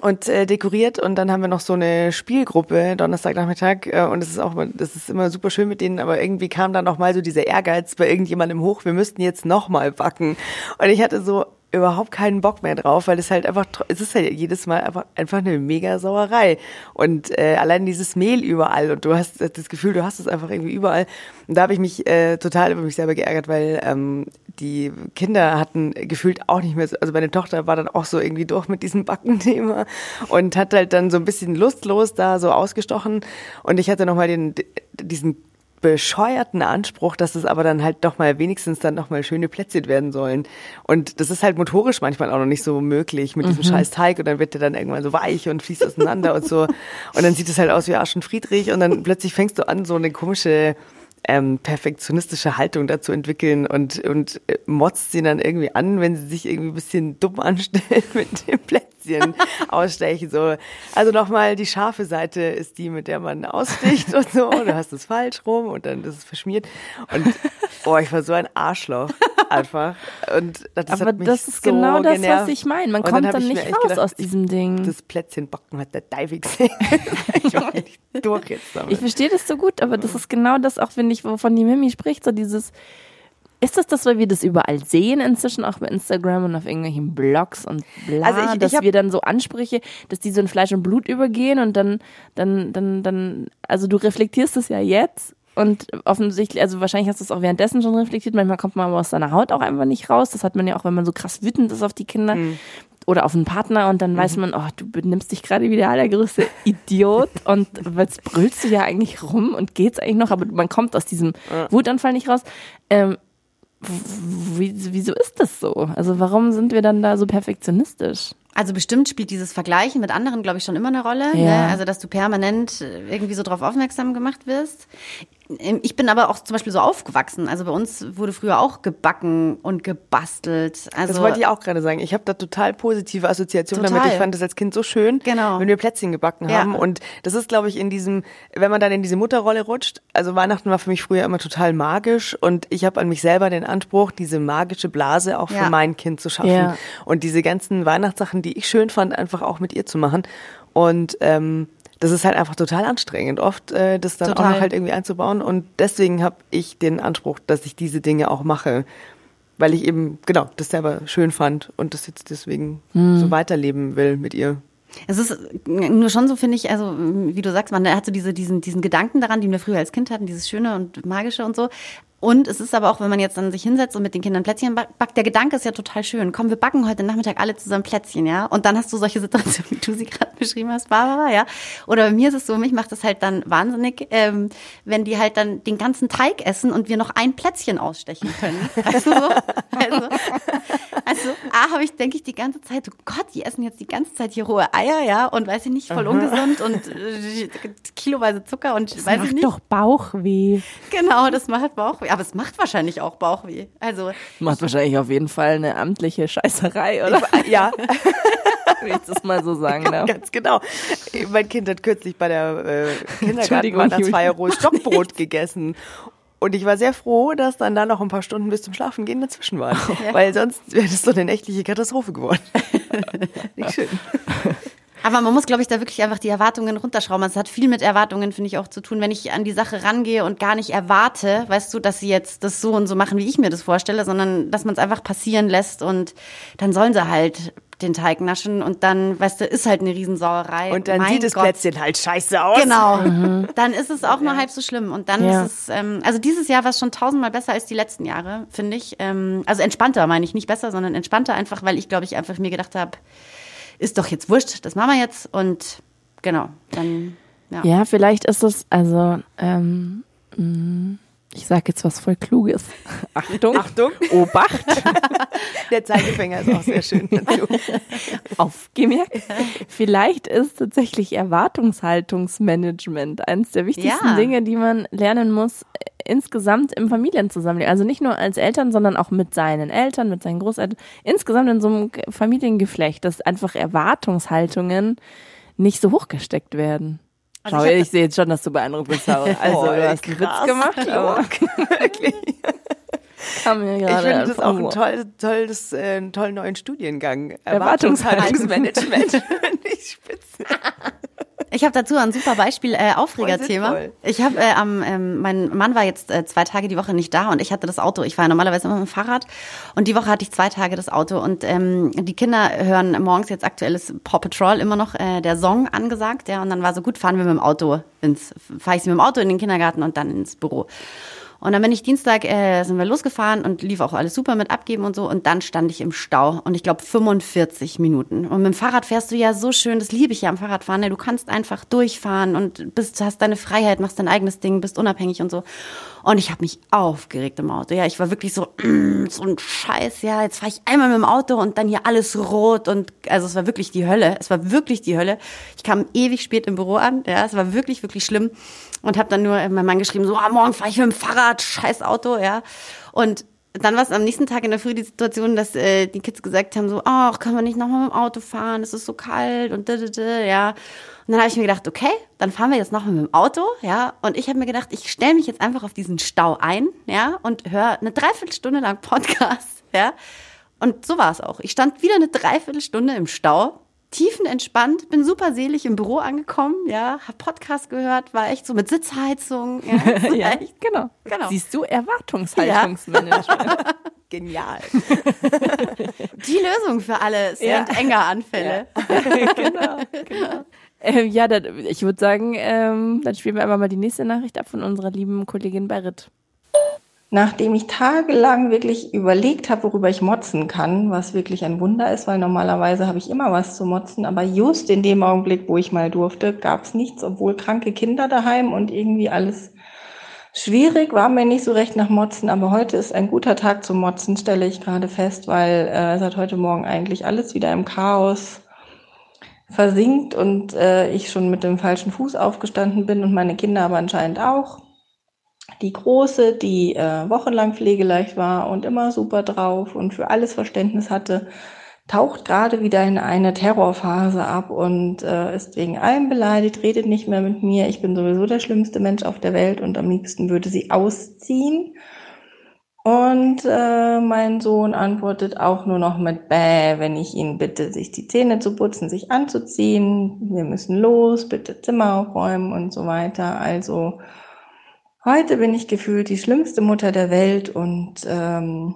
und äh, dekoriert und dann haben wir noch so eine Spielgruppe Donnerstagnachmittag äh, und es ist auch das ist immer super schön mit denen, aber irgendwie kam dann noch mal so dieser Ehrgeiz bei irgendjemandem hoch, wir müssten jetzt noch mal backen und ich hatte so überhaupt keinen Bock mehr drauf, weil es halt einfach es ist halt jedes Mal einfach einfach eine mega Sauerei und äh, allein dieses Mehl überall und du hast das Gefühl, du hast es einfach irgendwie überall. Und da habe ich mich äh, total über mich selber geärgert, weil ähm, die Kinder hatten gefühlt auch nicht mehr so, also meine Tochter war dann auch so irgendwie durch mit diesem Backenthema <laughs> und hat halt dann so ein bisschen lustlos da so ausgestochen. Und ich hatte nochmal den, diesen bescheuerten Anspruch, dass es aber dann halt doch mal wenigstens dann noch mal schöne Plätzchen werden sollen. Und das ist halt motorisch manchmal auch noch nicht so möglich mit diesem scheiß Teig und dann wird der dann irgendwann so weich und fließt auseinander und so. Und dann sieht es halt aus wie Arsch und Friedrich und dann plötzlich fängst du an, so eine komische ähm, perfektionistische Haltung dazu entwickeln und, und äh, motzt sie dann irgendwie an, wenn sie sich irgendwie ein bisschen dumm <laughs> anstellen mit dem Plätzchen ausstechen. So. Also nochmal, die scharfe Seite ist die, mit der man aussticht und so. Du hast es falsch rum und dann ist es verschmiert. Und boah, ich war so ein Arschloch einfach. Und das Aber hat mich das ist so genau das, genervt. was ich meine. Man Und kommt dann mir nicht raus gedacht, aus diesem Ding. Das Plätzchen backen hat der Diving gesehen. <laughs> ich war echt durch jetzt damit. Ich verstehe das so gut, aber das ist genau das auch, finde ich, wovon die Mimi spricht, so dieses, ist das das, weil wir das überall sehen inzwischen, auch bei Instagram und auf irgendwelchen Blogs und bla, Also ich- ich dass wir dann so Ansprüche, dass die so in Fleisch und Blut übergehen und dann, dann, dann, dann, also du reflektierst es ja jetzt und offensichtlich, also wahrscheinlich hast du es auch währenddessen schon reflektiert, manchmal kommt man aber aus seiner Haut auch einfach nicht raus, das hat man ja auch, wenn man so krass wütend ist auf die Kinder Mhm. Oder auf einen Partner und dann weiß man, oh, du benimmst dich gerade wie der allergrößte <laughs> Idiot und jetzt brüllst du ja eigentlich rum und geht's eigentlich noch, aber man kommt aus diesem Wutanfall nicht raus. Ähm, wieso ist das so? Also warum sind wir dann da so perfektionistisch? Also bestimmt spielt dieses Vergleichen mit anderen, glaube ich, schon immer eine Rolle. Ja. Ne? Also dass du permanent äh, irgendwie so drauf aufmerksam gemacht wirst. Ähm, Ich bin aber auch zum Beispiel so aufgewachsen. Also bei uns wurde früher auch gebacken und gebastelt. Also Das wollte ich auch gerade sagen. Ich habe da total positive Assoziationen Total. damit. Ich fand das als Kind so schön, Genau. wenn wir Plätzchen gebacken Ja. haben. Und das ist, glaube ich, in diesem, wenn man dann in diese Mutterrolle rutscht. Also Weihnachten war für mich früher immer total magisch und ich habe an mich selber den Anspruch, diese magische Blase auch Ja. für mein Kind zu schaffen. Ja. Und diese ganzen Weihnachtssachen, die ich schön fand, einfach auch mit ihr zu machen. Und ähm, das ist halt einfach total anstrengend, oft äh, das dann auch Total. noch halt irgendwie einzubauen. Und deswegen habe ich den Anspruch, dass ich diese Dinge auch mache. Weil ich eben, genau, das selber schön fand und das jetzt deswegen so weiterleben will mit ihr. Es ist nur schon so, finde ich, also wie du sagst, man hat so diese, diesen, diesen Gedanken daran, den wir früher als Kind hatten, dieses Schöne und Magische und so. Und es ist aber auch, wenn man jetzt dann sich hinsetzt und mit den Kindern Plätzchen back- backt, der Gedanke ist ja total schön. Komm, wir backen heute Nachmittag alle zusammen Plätzchen, ja? Und dann hast du solche Situationen, <laughs> wie du sie gerade beschrieben hast, Barbara, ja? Oder bei mir ist es so, mich macht es halt dann wahnsinnig, ähm, wenn die halt dann den ganzen Teig essen und wir noch ein Plätzchen ausstechen können. <laughs> Also, so, also, also A, habe ich, denke ich, die ganze Zeit, oh Gott, die essen jetzt die ganze Zeit hier rohe Eier, ja, und weiß ich nicht, voll ungesund und <laughs> äh, kiloweise Zucker und weiß ich Macht nicht. doch Bauchweh. Genau, das macht Bauchweh. Aber es macht wahrscheinlich auch Bauchweh. Also, Macht wahrscheinlich auf jeden Fall eine amtliche Scheißerei, oder? Ja, <laughs> Wenn ich das mal so sagen darf. ganz genau. Mein Kind hat kürzlich bei der äh, <laughs> Kindergartenweihnachtsfeier rohes Stockbrot gegessen. Und ich war sehr froh, dass dann da noch ein paar Stunden bis zum Schlafengehen dazwischen waren. <laughs> Weil sonst wäre das so eine nächtliche Katastrophe geworden. <laughs> Nicht schön. aber man muss, glaube ich, da wirklich einfach die Erwartungen runterschrauben. Es hat viel mit Erwartungen, finde ich, auch zu tun. Wenn ich an die Sache rangehe und gar nicht erwarte, weißt du, dass sie jetzt das so und so machen, wie ich mir das vorstelle, sondern dass man es einfach passieren lässt und dann sollen sie halt den Teig naschen und dann, weißt du, ist halt eine Riesensauerei. Und dann Mein sieht das Gott. Plätzchen halt scheiße aus. Genau. Dann ist es auch nur halb so schlimm. Und dann Ja. ist es, ähm, also dieses Jahr war es schon tausendmal besser als die letzten Jahre, finde ich. Ähm, also entspannter meine ich, nicht besser, sondern entspannter einfach, weil ich glaube ich einfach mir gedacht habe, ist doch jetzt wurscht, das machen wir jetzt und genau, dann ja. Ja, vielleicht ist es, also, ähm, mh, ich sage jetzt was voll Kluges. <laughs> Achtung, Achtung. Obacht, <laughs> Der Zeigefinger ist auch sehr schön dazu. <laughs> aufgemerkt. Vielleicht ist tatsächlich Erwartungshaltungsmanagement eines der wichtigsten Ja. Dinge, die man lernen muss, insgesamt im Familienzusammenleben. Also nicht nur als Eltern, sondern auch mit seinen Eltern, mit seinen Großeltern, insgesamt in so einem Ge- Familiengeflecht, dass einfach Erwartungshaltungen nicht so hochgesteckt werden. Also ich ich, sehe jetzt schon, dass du beeindruckt bist, Sarah. <laughs> Also, Voll du hast einen Witz gemacht, <laughs> aber Wirklich. <laughs> kam mir Ich finde das auch ein toll, tolles, äh, einen tollen neuen Studiengang. Erwartungshaltungsmanagement. Finde ich spitze. Ich habe dazu ein super Beispiel, äh, Aufregerthema. Ich habe, äh, am, ähm, mein Mann war jetzt äh, zwei Tage die Woche nicht da und ich hatte das Auto. Ich fahre normalerweise immer mit dem Fahrrad und die Woche hatte ich zwei Tage das Auto und ähm, die Kinder hören morgens jetzt aktuelles Paw Patrol immer noch äh, der Song angesagt, ja und dann war so gut, fahren wir mit dem Auto ins, fahre ich sie mit dem Auto in den Kindergarten und dann ins Büro. Und dann bin ich Dienstag, äh, sind wir losgefahren und lief auch alles super mit abgeben und so. Und dann stand ich im Stau und ich glaube 45 Minuten. Und mit dem Fahrrad fährst du ja so schön, das liebe ich ja am Fahrradfahren. Ne? Du kannst einfach durchfahren und bist, hast deine Freiheit, machst dein eigenes Ding, bist unabhängig und so. Und ich habe mich aufgeregt im Auto. Ja, ich war wirklich so, mm, <clears throat> so ein Scheiß. Ja, jetzt fahre ich einmal mit dem Auto und dann hier alles rot und also es war wirklich die Hölle. Es war wirklich die Hölle. Ich kam ewig spät im Büro an. Ja, es war wirklich wirklich schlimm und habe dann nur meinem Mann geschrieben so, ah, morgen fahre ich mit dem Fahrrad, scheiß Auto, ja. Und dann war es am nächsten Tag in der Früh die Situation, dass äh, die Kids gesagt haben so, ach, können wir nicht nochmal mit dem Auto fahren? Es ist so kalt und da, da, da, ja. Und dann habe ich mir gedacht, okay, dann fahren wir jetzt nochmal mit dem Auto, ja. Und ich habe mir gedacht, ich stelle mich jetzt einfach auf diesen Stau ein, ja, und höre eine Dreiviertelstunde lang Podcast, ja. Und so war es auch. Ich stand wieder eine Dreiviertelstunde im Stau tiefenentspannt, bin super selig im Büro angekommen, ja, hab Podcast gehört, war echt so mit Sitzheizung. Ja, <laughs> ja echt, genau. genau. Siehst du, Erwartungshaltungsmanagement. Ja. <laughs> Genial. <laughs> Die Lösung für alle ja. sind enger Anfälle. Ja. genau, genau. Ähm, ja, dann, ich würde sagen, ähm, dann spielen wir einfach mal die nächste Nachricht ab von unserer lieben Kollegin Berit nachdem ich tagelang wirklich überlegt habe, worüber ich motzen kann, was wirklich ein Wunder ist, weil normalerweise habe ich immer was zu motzen, aber just in dem Augenblick, wo ich mal durfte, gab es nichts, obwohl kranke Kinder daheim und irgendwie alles schwierig, war mir nicht so recht nach Motzen, aber heute ist ein guter Tag zum Motzen, stelle ich gerade fest, weil äh, seit heute Morgen eigentlich alles wieder im Chaos versinkt und äh, ich schon mit dem falschen Fuß aufgestanden bin und meine Kinder aber anscheinend auch die Große, die äh, wochenlang pflegeleicht war und immer super drauf und für alles Verständnis hatte, taucht gerade wieder in eine Terrorphase ab und äh, ist wegen allem beleidigt, redet nicht mehr mit mir. Ich bin sowieso der schlimmste Mensch auf der Welt und am liebsten würde sie ausziehen. Und äh, mein Sohn antwortet auch nur noch mit Bäh, wenn ich ihn bitte, sich die Zähne zu putzen, sich anzuziehen. Wir müssen los, bitte Zimmer aufräumen und so weiter. Also Heute bin ich gefühlt die schlimmste Mutter der Welt und ähm,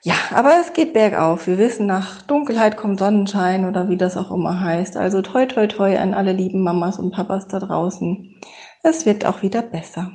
ja, aber es geht bergauf. Wir wissen, nach Dunkelheit kommt Sonnenschein oder wie das auch immer heißt. Also toi, toi, toi an alle lieben Mamas und Papas da draußen. Es wird auch wieder besser.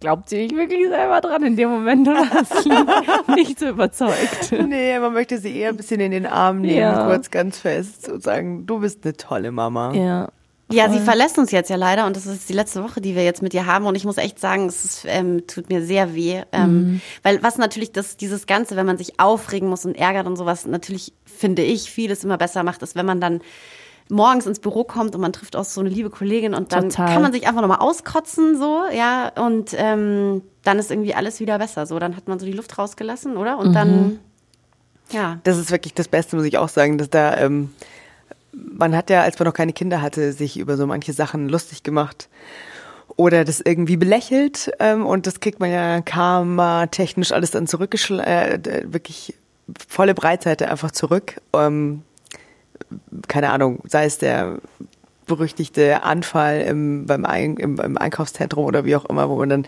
Glaubt sie nicht wirklich selber dran in dem Moment oder hast du <laughs> nicht so überzeugt? Nee, man möchte sie eher ein bisschen in den Arm nehmen, ja. kurz ganz fest und sagen, du bist eine tolle Mama. Ja. Ja, sie verlässt uns jetzt ja leider und das ist die letzte Woche, die wir jetzt mit ihr haben und ich muss echt sagen, es ist, ähm, tut mir sehr weh, ähm, mhm. weil was natürlich das dieses Ganze, wenn man sich aufregen muss und ärgert und sowas, natürlich finde ich vieles immer besser macht, ist, wenn man dann morgens ins Büro kommt und man trifft auch so eine liebe Kollegin und dann Total. kann man sich einfach nochmal auskotzen, so, ja, und ähm, dann ist irgendwie alles wieder besser. So, dann hat man so die Luft rausgelassen, oder? Und mhm. dann, ja. Das ist wirklich das Beste, muss ich auch sagen, dass da ähm, man hat ja, als man noch keine Kinder hatte, sich über so manche Sachen lustig gemacht oder das irgendwie belächelt ähm, und das kriegt man ja karma technisch alles dann zurückgeschlagen, äh, wirklich volle Breitseite einfach zurück. Ähm, keine Ahnung, sei es der berüchtigte Anfall im, beim Ein, im, im Einkaufszentrum oder wie auch immer, wo man dann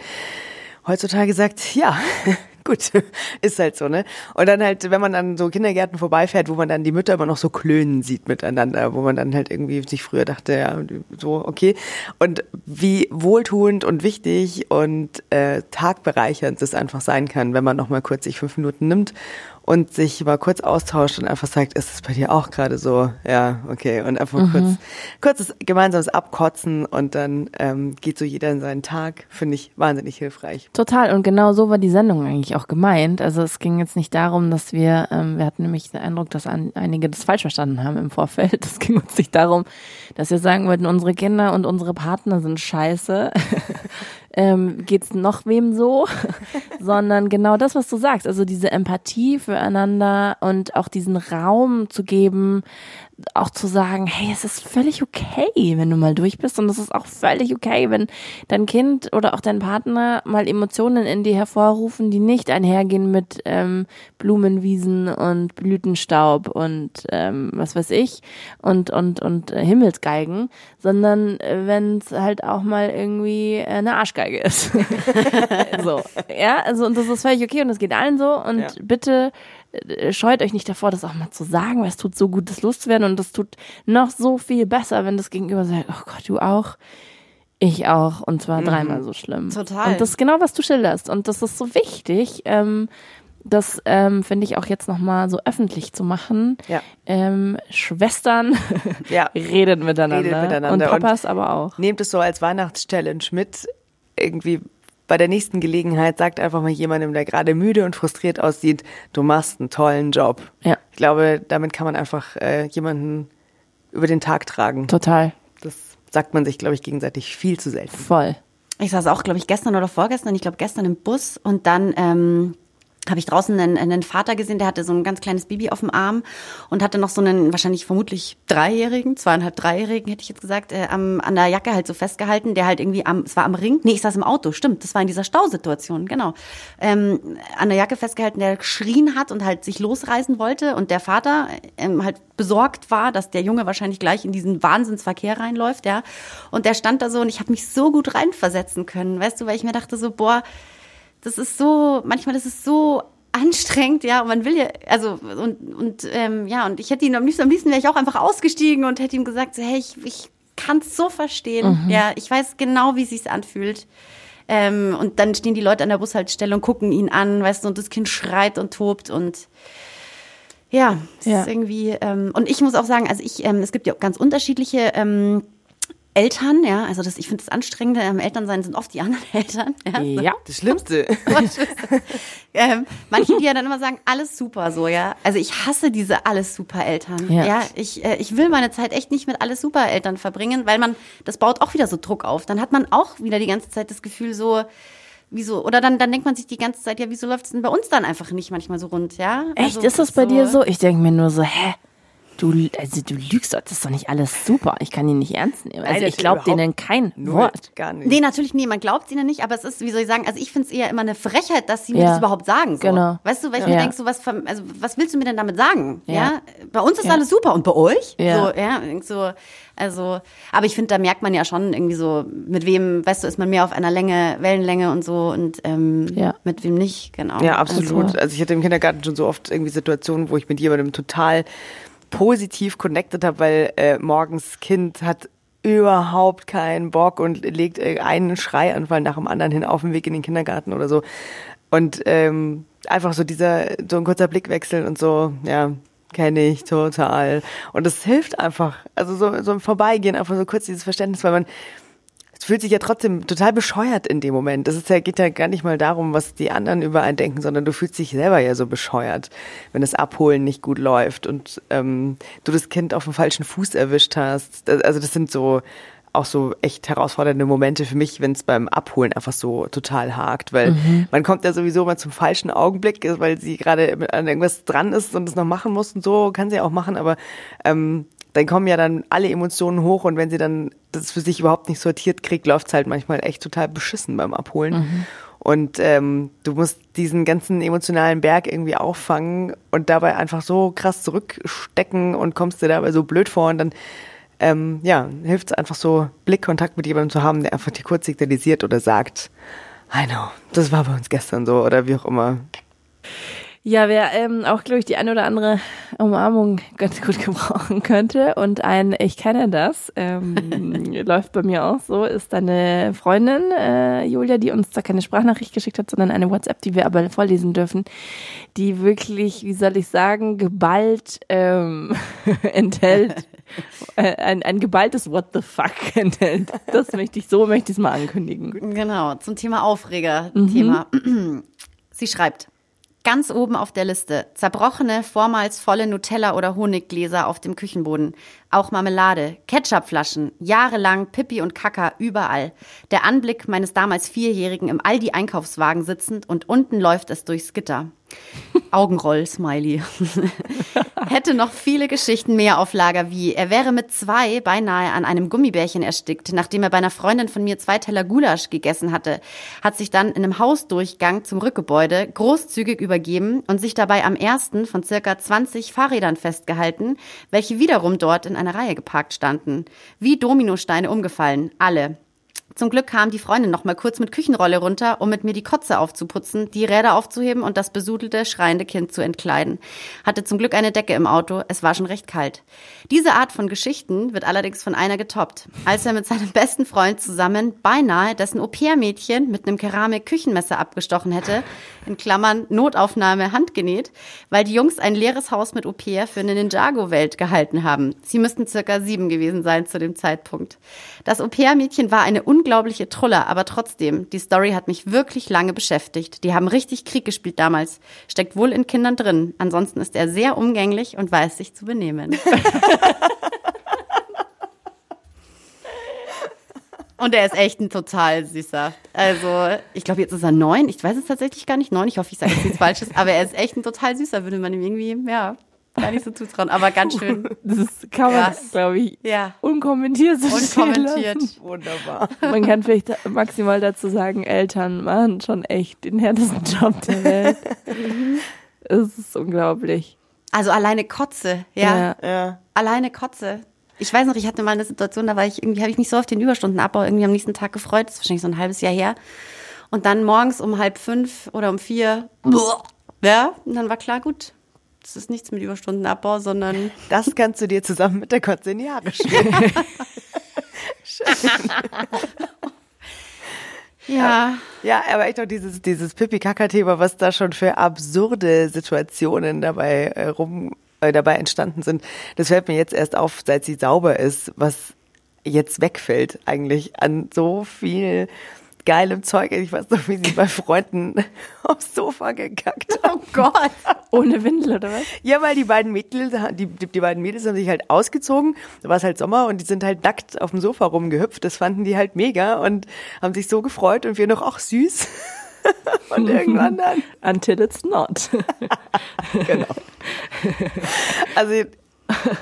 heutzutage sagt, ja, <laughs> gut, <laughs> ist halt so, ne? Und dann halt, wenn man an so Kindergärten vorbeifährt, wo man dann die Mütter immer noch so klönen sieht miteinander, wo man dann halt irgendwie sich früher dachte, ja, so, okay. Und wie wohltuend und wichtig und äh, tagbereichernd es einfach sein kann, wenn man noch mal kurz sich fünf Minuten nimmt und sich mal kurz austauscht und einfach sagt, ist es bei dir auch gerade so? Ja, okay. Und einfach mhm. kurz, kurzes gemeinsames Abkotzen und dann ähm, geht so jeder in seinen Tag, finde ich wahnsinnig hilfreich. Total. Und genau so war die Sendung eigentlich auch gemeint. Also es ging jetzt nicht darum, dass wir, ähm, wir hatten nämlich den Eindruck, dass an, einige das falsch verstanden haben im Vorfeld. Es ging uns nicht darum, dass wir sagen wollten, unsere Kinder und unsere Partner sind scheiße. <laughs> ähm, geht es noch wem so, <laughs> sondern genau das, was du sagst, also diese Empathie füreinander und auch diesen Raum zu geben, auch zu sagen, hey, es ist völlig okay, wenn du mal durch bist und es ist auch völlig okay, wenn dein Kind oder auch dein Partner mal Emotionen in dir hervorrufen, die nicht einhergehen mit ähm, Blumenwiesen und Blütenstaub und ähm, was weiß ich und und und äh, Himmelsgeigen, sondern äh, wenn es halt auch mal irgendwie eine Arschgeige ist. <laughs> so, ja, also und das ist völlig okay und das geht allen so und ja. bitte äh, scheut euch nicht davor, das auch mal zu sagen, weil es tut so gut, das loszuwerden und das tut noch so viel besser, wenn das Gegenüber sagt, oh Gott, du auch. Ich auch. Und zwar dreimal so schlimm. Total. Und das ist genau, was du schilderst. Und das ist so wichtig, ähm, das ähm, finde ich auch jetzt nochmal so öffentlich zu machen. Ja. Ähm, Schwestern <laughs> Ja. reden miteinander. Redet miteinander. Und Papas aber auch. Nehmt es so als Weihnachtschallenge mit. Irgendwie bei der nächsten Gelegenheit sagt einfach mal jemandem, der gerade müde und frustriert aussieht, du machst einen tollen Job. Ja. Ich glaube, damit kann man einfach äh, jemanden über den Tag tragen. Total. Das sagt man sich, glaube ich, gegenseitig viel zu selten. Voll. Ich saß auch, glaube ich, gestern oder vorgestern, ich glaube gestern im Bus und dann ähm, habe ich draußen einen, einen Vater gesehen, der hatte so ein ganz kleines Baby auf dem Arm und hatte noch so einen wahrscheinlich vermutlich Dreijährigen, zweieinhalb Dreijährigen, hätte ich jetzt gesagt, äh, am, an der Jacke halt so festgehalten, der halt irgendwie am, es war am Ring, nee, ich saß im Auto, stimmt, das war in dieser Stausituation, genau, ähm, an der Jacke festgehalten, der geschrien hat und halt sich losreißen wollte und der Vater ähm, halt besorgt war, dass der Junge wahrscheinlich gleich in diesen Wahnsinnsverkehr reinläuft, ja, und der stand da so und ich habe mich so gut reinversetzen können, weißt du, weil ich mir dachte so, boah, das ist so, manchmal ist es so anstrengend, ja, und man will ja, also, und, und, ähm, ja, und ich hätte ihn am liebsten, am liebsten wäre ich auch einfach ausgestiegen und hätte ihm gesagt, so, hey, ich, ich kann es so verstehen, ja, ich weiß genau, wie es sich anfühlt. Ähm, und dann stehen die Leute an der Bushaltestelle und gucken ihn an, weißt du, und das Kind schreit und tobt und ja, es Ja. ist irgendwie, ähm, und ich muss auch sagen, also ich, ähm, es gibt ja ganz unterschiedliche ähm, Eltern, ja, also das, ich finde das Anstrengende am Elternsein sind oft die anderen <laughs> Eltern, ja, so. Ja. <laughs> Das Schlimmste. ähm, manche, die ja dann immer sagen, alles super so, ja. Also ich hasse diese alles super Eltern. Ja, Ja. ich, äh, ich will meine Zeit echt nicht mit alles super Eltern verbringen, weil man, das baut auch wieder so Druck auf. Dann hat man auch wieder die ganze Zeit das Gefühl so, wieso, oder dann, dann denkt man sich die ganze Zeit, ja, wieso läuft's denn bei uns dann einfach nicht manchmal so rund, ja? Echt? Also, ist das bei dir so? Ich denke mir nur so, hä? Du, also du lügst doch, das ist doch nicht alles super. Ich kann ihn nicht ernst nehmen. Also Nein, ich glaube denen kein Wort. Gar nicht. Nee, natürlich nie, man glaubt ihnen nicht, aber es ist, wie soll ich sagen, also ich finde es eher immer eine Frechheit, dass sie mir Ja. das überhaupt sagen. So. Genau. Weißt du, weil ich Ja. mir denke, so was, also was willst du mir denn damit sagen? Ja. Ja. Bei uns ist Ja. alles super und bei euch? Ja. So, ja, so, also, aber ich finde, da merkt man ja schon irgendwie so, mit wem, weißt du, ist man mehr auf einer Länge, Wellenlänge und so und ähm, Ja. mit wem nicht, genau. Ja, absolut. Also- Also, ich hatte im Kindergarten schon so oft irgendwie Situationen, wo ich mit jemandem total positiv connected habe, weil äh, morgens Kind hat überhaupt keinen Bock und legt äh, einen Schreianfall nach dem anderen hin auf dem Weg in den Kindergarten oder so. Und ähm, einfach so dieser, so ein kurzer Blickwechsel und so, ja, kenne ich total. Und das hilft einfach. Also so, so im Vorbeigehen, einfach so kurz dieses Verständnis, weil man fühlt sich ja trotzdem total bescheuert in dem Moment. Das ist ja, geht ja gar nicht mal darum, was die anderen über einen denken, sondern du fühlst dich selber ja so bescheuert, wenn das Abholen nicht gut läuft und ähm, du das Kind auf dem falschen Fuß erwischt hast. Also das sind so auch so echt herausfordernde Momente für mich, wenn es beim Abholen einfach so total hakt, weil man kommt ja sowieso mal zum falschen Augenblick, weil sie gerade an irgendwas dran ist und es noch machen muss und so kann sie auch machen, aber ähm, dann kommen ja dann alle Emotionen hoch und wenn sie dann das für sich überhaupt nicht sortiert kriegt, läuft's halt manchmal echt total beschissen beim Abholen. Und ähm, du musst diesen ganzen emotionalen Berg irgendwie auffangen und dabei einfach so krass zurückstecken und kommst dir dabei so blöd vor und dann ähm, ja, hilft es einfach so, Blickkontakt mit jemandem zu haben, der einfach dir kurz signalisiert oder sagt, I know, das war bei uns gestern so oder wie auch immer. Ja, wer ähm, auch, glaube ich, die eine oder andere Umarmung ganz gut <laughs> gebrauchen könnte und ein Ich kenne das, ähm, <laughs> läuft bei mir auch so, ist deine Freundin äh, Julia, die uns da keine Sprachnachricht geschickt hat, sondern eine WhatsApp, die wir aber vorlesen dürfen, die wirklich, wie soll ich sagen, geballt ähm, <laughs> enthält. Äh, ein, ein geballtes What the fuck enthält. Das möchte ich, so möchte ich es mal ankündigen. Genau, zum Thema Aufreger-Thema. <clears throat> Sie schreibt, ganz oben auf der Liste, zerbrochene, vormals volle Nutella- oder Honiggläser auf dem Küchenboden, auch Marmelade, Ketchupflaschen, jahrelang Pipi und Kaka überall. Der Anblick meines damals Vierjährigen im Aldi-Einkaufswagen sitzend und unten läuft es durchs Gitter. Augenroll-Smiley. <laughs> Hätte noch viele Geschichten mehr auf Lager wie, er wäre mit zwei beinahe an einem Gummibärchen erstickt, nachdem er bei einer Freundin von mir zwei Teller Gulasch gegessen hatte, hat sich dann in einem Hausdurchgang zum Rückgebäude großzügig übergeben und sich dabei am ersten von circa 20 Fahrrädern festgehalten, welche wiederum dort in einer Reihe geparkt standen. Wie Dominosteine umgefallen, alle. Zum Glück kam die Freundin noch mal kurz mit Küchenrolle runter, um mit mir die Kotze aufzuputzen, die Räder aufzuheben und das besudelte, schreiende Kind zu entkleiden. Hatte zum Glück eine Decke im Auto, es war schon recht kalt. Diese Art von Geschichten wird allerdings von einer getoppt. Als er mit seinem besten Freund zusammen beinahe dessen Au-pair-Mädchen mit einem Keramik-Küchenmesser abgestochen hätte, in Klammern Notaufnahme handgenäht, weil die Jungs ein leeres Haus mit Au-pair für eine Ninjago-Welt gehalten haben. Sie müssten circa sieben gewesen sein zu dem Zeitpunkt. Das Au-pair-Mädchen war eine unglaubliche Truller, aber trotzdem, die Story hat mich wirklich lange beschäftigt. Die haben richtig Krieg gespielt damals. Steckt wohl in Kindern drin. Ansonsten ist er sehr umgänglich und weiß sich zu benehmen. <laughs> Und er ist echt ein total süßer. Also, ich glaube, jetzt ist er neun. Ich weiß es tatsächlich gar nicht. Neun, ich hoffe, ich sage jetzt nichts Falsches. Aber er ist echt ein total süßer, würde man ihm irgendwie, ja, gar nicht so zutrauen. Aber ganz schön. Das kann man, glaube ich, Ja. unkommentiert so Unkommentiert. Wunderbar. Man kann vielleicht maximal dazu sagen, Eltern machen schon echt den härtesten Job der Welt. Es ist unglaublich. Also alleine Kotze, ja. Ja. Alleine Kotze. Ich weiß noch, ich hatte mal eine Situation, da war ich irgendwie, habe ich mich so auf den Überstundenabbau irgendwie am nächsten Tag gefreut. Das ist wahrscheinlich so ein halbes Jahr her. Und dann morgens um halb fünf oder um vier, ja, und dann war klar, gut, das ist nichts mit Überstundenabbau, sondern Das kannst du dir zusammen mit der Kotze in die Haare schmieren. <laughs> ja, Ja, aber echt auch dieses, dieses Pipi-Kaka-Thema, was da schon für absurde Situationen dabei äh, rum, äh, dabei entstanden sind. Das fällt mir jetzt erst auf, seit sie sauber ist, was jetzt wegfällt eigentlich an so viel geilem Zeug. Ich weiß noch, wie sie <laughs> bei Freunden <laughs> aufs Sofa gekackt hat. oh Gott. Ohne Windel oder was? Ja, weil die beiden Mädels, die, die, die beiden Mädels haben sich halt ausgezogen. Da war es halt Sommer und die sind halt nackt auf dem Sofa rumgehüpft. Das fanden die halt mega und haben sich so gefreut und wir noch auch süß. <laughs> und irgendwann dann. Until it's not. Genau. Also,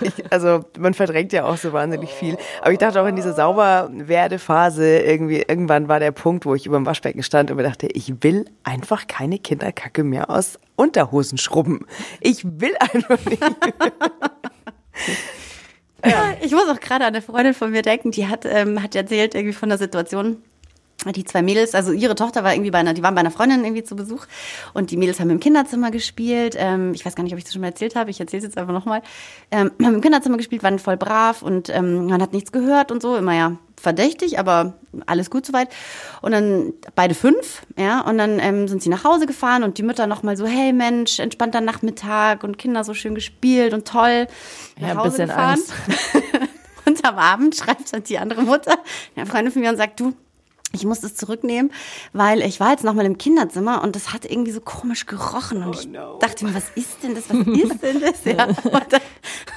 ich, also man verdrängt ja auch so wahnsinnig viel. Aber ich dachte auch in dieser Sauberwerdephase, irgendwie, irgendwann war der Punkt, wo ich über dem Waschbecken stand und mir dachte, ich will einfach keine Kinderkacke mehr aus Unterhosen schrubben. Ich will einfach nicht. Ja. Ich muss auch gerade an eine Freundin von mir denken, die hat, ähm, hat erzählt irgendwie von der Situation, die zwei Mädels, also ihre Tochter war irgendwie bei einer, die waren bei einer Freundin irgendwie zu Besuch und die Mädels haben im Kinderzimmer gespielt. Ähm, ich weiß gar nicht, ob ich das schon mal erzählt habe. Ich erzähle es jetzt einfach nochmal. Ähm, <clears throat> haben im Kinderzimmer gespielt, waren voll brav und ähm, man hat nichts gehört und so. Immer ja verdächtig, aber alles gut soweit. Und dann beide fünf, ja, und dann ähm, sind sie nach Hause gefahren und die Mütter nochmal so, hey Mensch, entspannter Nachmittag und Kinder so schön gespielt und toll. Ja, nach ein Hause bisschen gefahren. Angst. <laughs> Und am Abend schreibt dann die andere Mutter, eine Freundin von mir, und sagt, du, ich muss das zurücknehmen, weil ich war jetzt nochmal im Kinderzimmer und das hat irgendwie so komisch gerochen. Und ich dachte mir, was ist denn das? Was ist denn das? Ja. <laughs> Und, dann,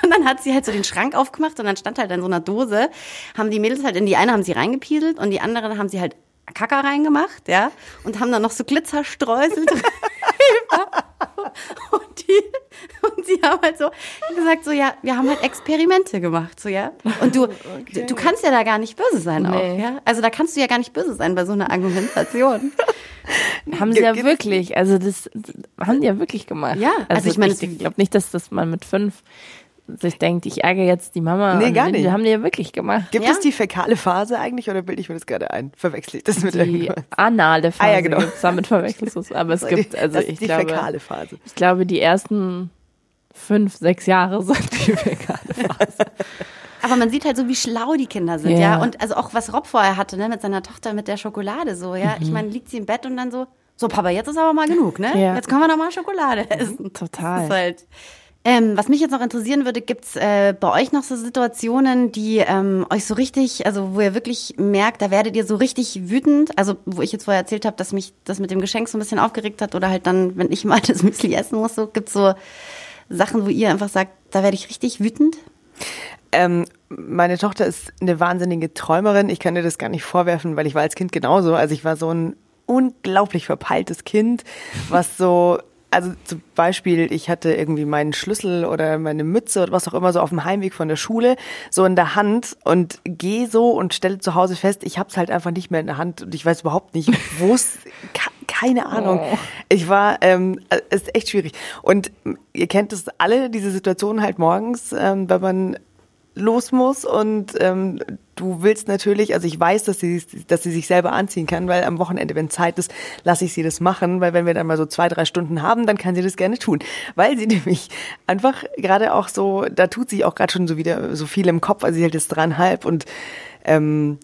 und dann hat sie halt so den Schrank aufgemacht und dann stand halt in so einer Dose, haben die Mädels halt in die eine haben sie reingepieselt und die andere haben sie halt Kacker reingemacht, ja, und haben dann noch so Glitzerstreusel <laughs> drüber. <laughs> Und, die, und sie haben halt so gesagt, so, ja, wir haben halt Experimente gemacht, so, ja. Und du, du, du kannst ja da gar nicht böse sein auch, Nee. ja. Also da kannst du ja gar nicht böse sein bei so einer Argumentation. <laughs> Haben sie ja wirklich, also das haben die ja wirklich gemacht. Ja, also ich meine, ich, glaube nicht, dass das man mit fünf sich denkt, ich ärgere jetzt die Mama. Nee, Und gar die nicht. haben die ja wirklich gemacht. Gibt Ja. es die fäkale Phase eigentlich oder bilde ich mir das gerade ein? Verwechsel ich das mit Die irgendwas? anale Phase Ah, ja, genau. gibt's, damit verwechselst du es. Aber es gibt, also das ist ich die glaube, fäkale Phase. ich glaube, die ersten fünf, sechs Jahre sind die <laughs> fäkale Phase. Aber man sieht halt so, wie schlau die Kinder sind, Ja. ja. Und also auch was Rob vorher hatte, ne, mit seiner Tochter mit der Schokolade so, ja. Ich meine, liegt sie im Bett und dann so, so Papa, jetzt ist aber mal genug, ne? Ja. Jetzt können wir noch mal Schokolade essen. Total. Das ist halt. Ähm, was mich jetzt noch interessieren würde, gibt's äh, bei euch noch so Situationen, die ähm, euch so richtig, also wo ihr wirklich merkt, da werdet ihr so richtig wütend, also wo ich jetzt vorher erzählt habe, dass mich das mit dem Geschenk so ein bisschen aufgeregt hat oder halt dann, wenn ich mal <laughs> das Müsli essen muss, so gibt's so Sachen, wo ihr einfach sagt, da werde ich richtig wütend. Ähm, meine Tochter ist eine wahnsinnige Träumerin. Ich kann dir das gar nicht vorwerfen, weil ich war als Kind genauso. Also ich war so ein unglaublich verpeiltes Kind, was so, also zum Beispiel, ich hatte irgendwie meinen Schlüssel oder meine Mütze oder was auch immer so auf dem Heimweg von der Schule so in der Hand und gehe so und stelle zu Hause fest, ich habe es halt einfach nicht mehr in der Hand und ich weiß überhaupt nicht, wo es, ke- keine Ahnung. Ich war, ähm, es ist echt schwierig. Und ihr kennt es alle, diese Situation halt morgens, ähm, wenn man los muss und ähm, du willst natürlich, also ich weiß, dass sie, dass sie sich selber anziehen kann, weil am Wochenende, wenn Zeit ist, lasse ich sie das machen, weil wenn wir dann mal so zwei, drei Stunden haben, dann kann sie das gerne tun, weil sie <laughs> nämlich einfach gerade auch so, da tut sich auch gerade schon so wieder so viel im Kopf, also sie hält jetzt dreieinhalb und ähm,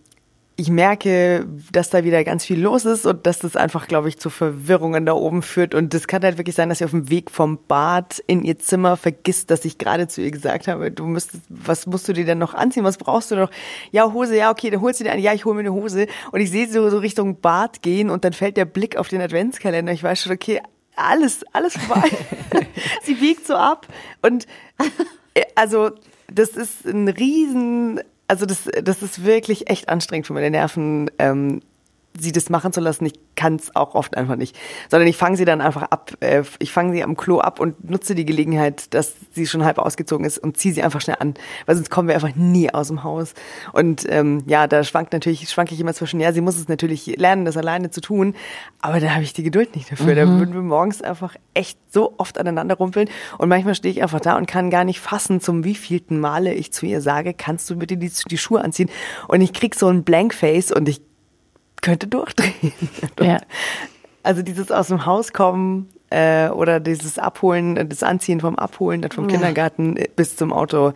ich merke, dass da wieder ganz viel los ist und dass das einfach, glaube ich, zu Verwirrungen da oben führt. Und das kann halt wirklich sein, dass sie auf dem Weg vom Bad in ihr Zimmer vergisst, dass ich gerade zu ihr gesagt habe, du müsstest, was musst du dir denn noch anziehen? Was brauchst du noch? Ja, Hose, ja, okay, dann holst du dir an. Ja, ich hole mir eine Hose. Und ich sehe sie so, so Richtung Bad gehen und dann fällt der Blick auf den Adventskalender. Ich weiß schon, okay, alles, alles vorbei. <laughs> sie biegt so ab und äh, also das ist ein riesen also das, das ist wirklich echt anstrengend für meine Nerven, ähm, sie das machen zu lassen. Ich kann es auch oft einfach nicht. Sondern ich fange sie dann einfach ab. Äh, ich fange sie am Klo ab und nutze die Gelegenheit, dass sie schon halb ausgezogen ist und ziehe sie einfach schnell an. Weil sonst kommen wir einfach nie aus dem Haus. Und ähm, ja, da schwankt natürlich, schwanke ich immer zwischen, ja, sie muss es natürlich lernen, das alleine zu tun. Aber da habe ich die Geduld nicht dafür. Mhm. Da würden wir morgens einfach echt so oft aneinander rumpeln. Und manchmal stehe ich einfach da und kann gar nicht fassen, zum wievielten Male ich zu ihr sage, kannst du bitte die, die Schuhe anziehen? Und ich krieg so ein Blankface und ich könnte durchdrehen. <laughs> Ja. Also dieses aus dem Haus kommen äh, oder dieses Abholen, das Anziehen vom Abholen, dann vom ja. Kindergarten bis zum Auto,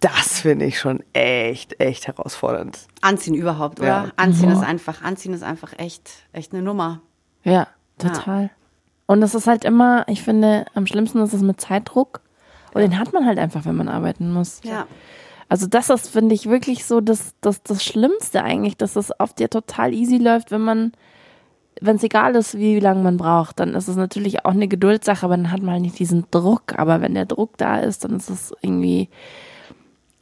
das finde ich schon echt, echt herausfordernd. Anziehen überhaupt, oder? Ja. Anziehen ist einfach, Anziehen ist einfach echt, echt eine Nummer. Ja, total. Ja. Und das ist halt immer, ich finde, am schlimmsten ist es mit Zeitdruck. Und den hat man halt einfach, wenn man arbeiten muss. Ja. Also das ist, finde ich, wirklich so das, das, das Schlimmste eigentlich, dass es auf dir total easy läuft, wenn man, wenn es egal ist, wie lange man braucht, dann ist es natürlich auch eine Geduldssache, aber dann hat man halt nicht diesen Druck. Aber wenn der Druck da ist, dann ist es irgendwie,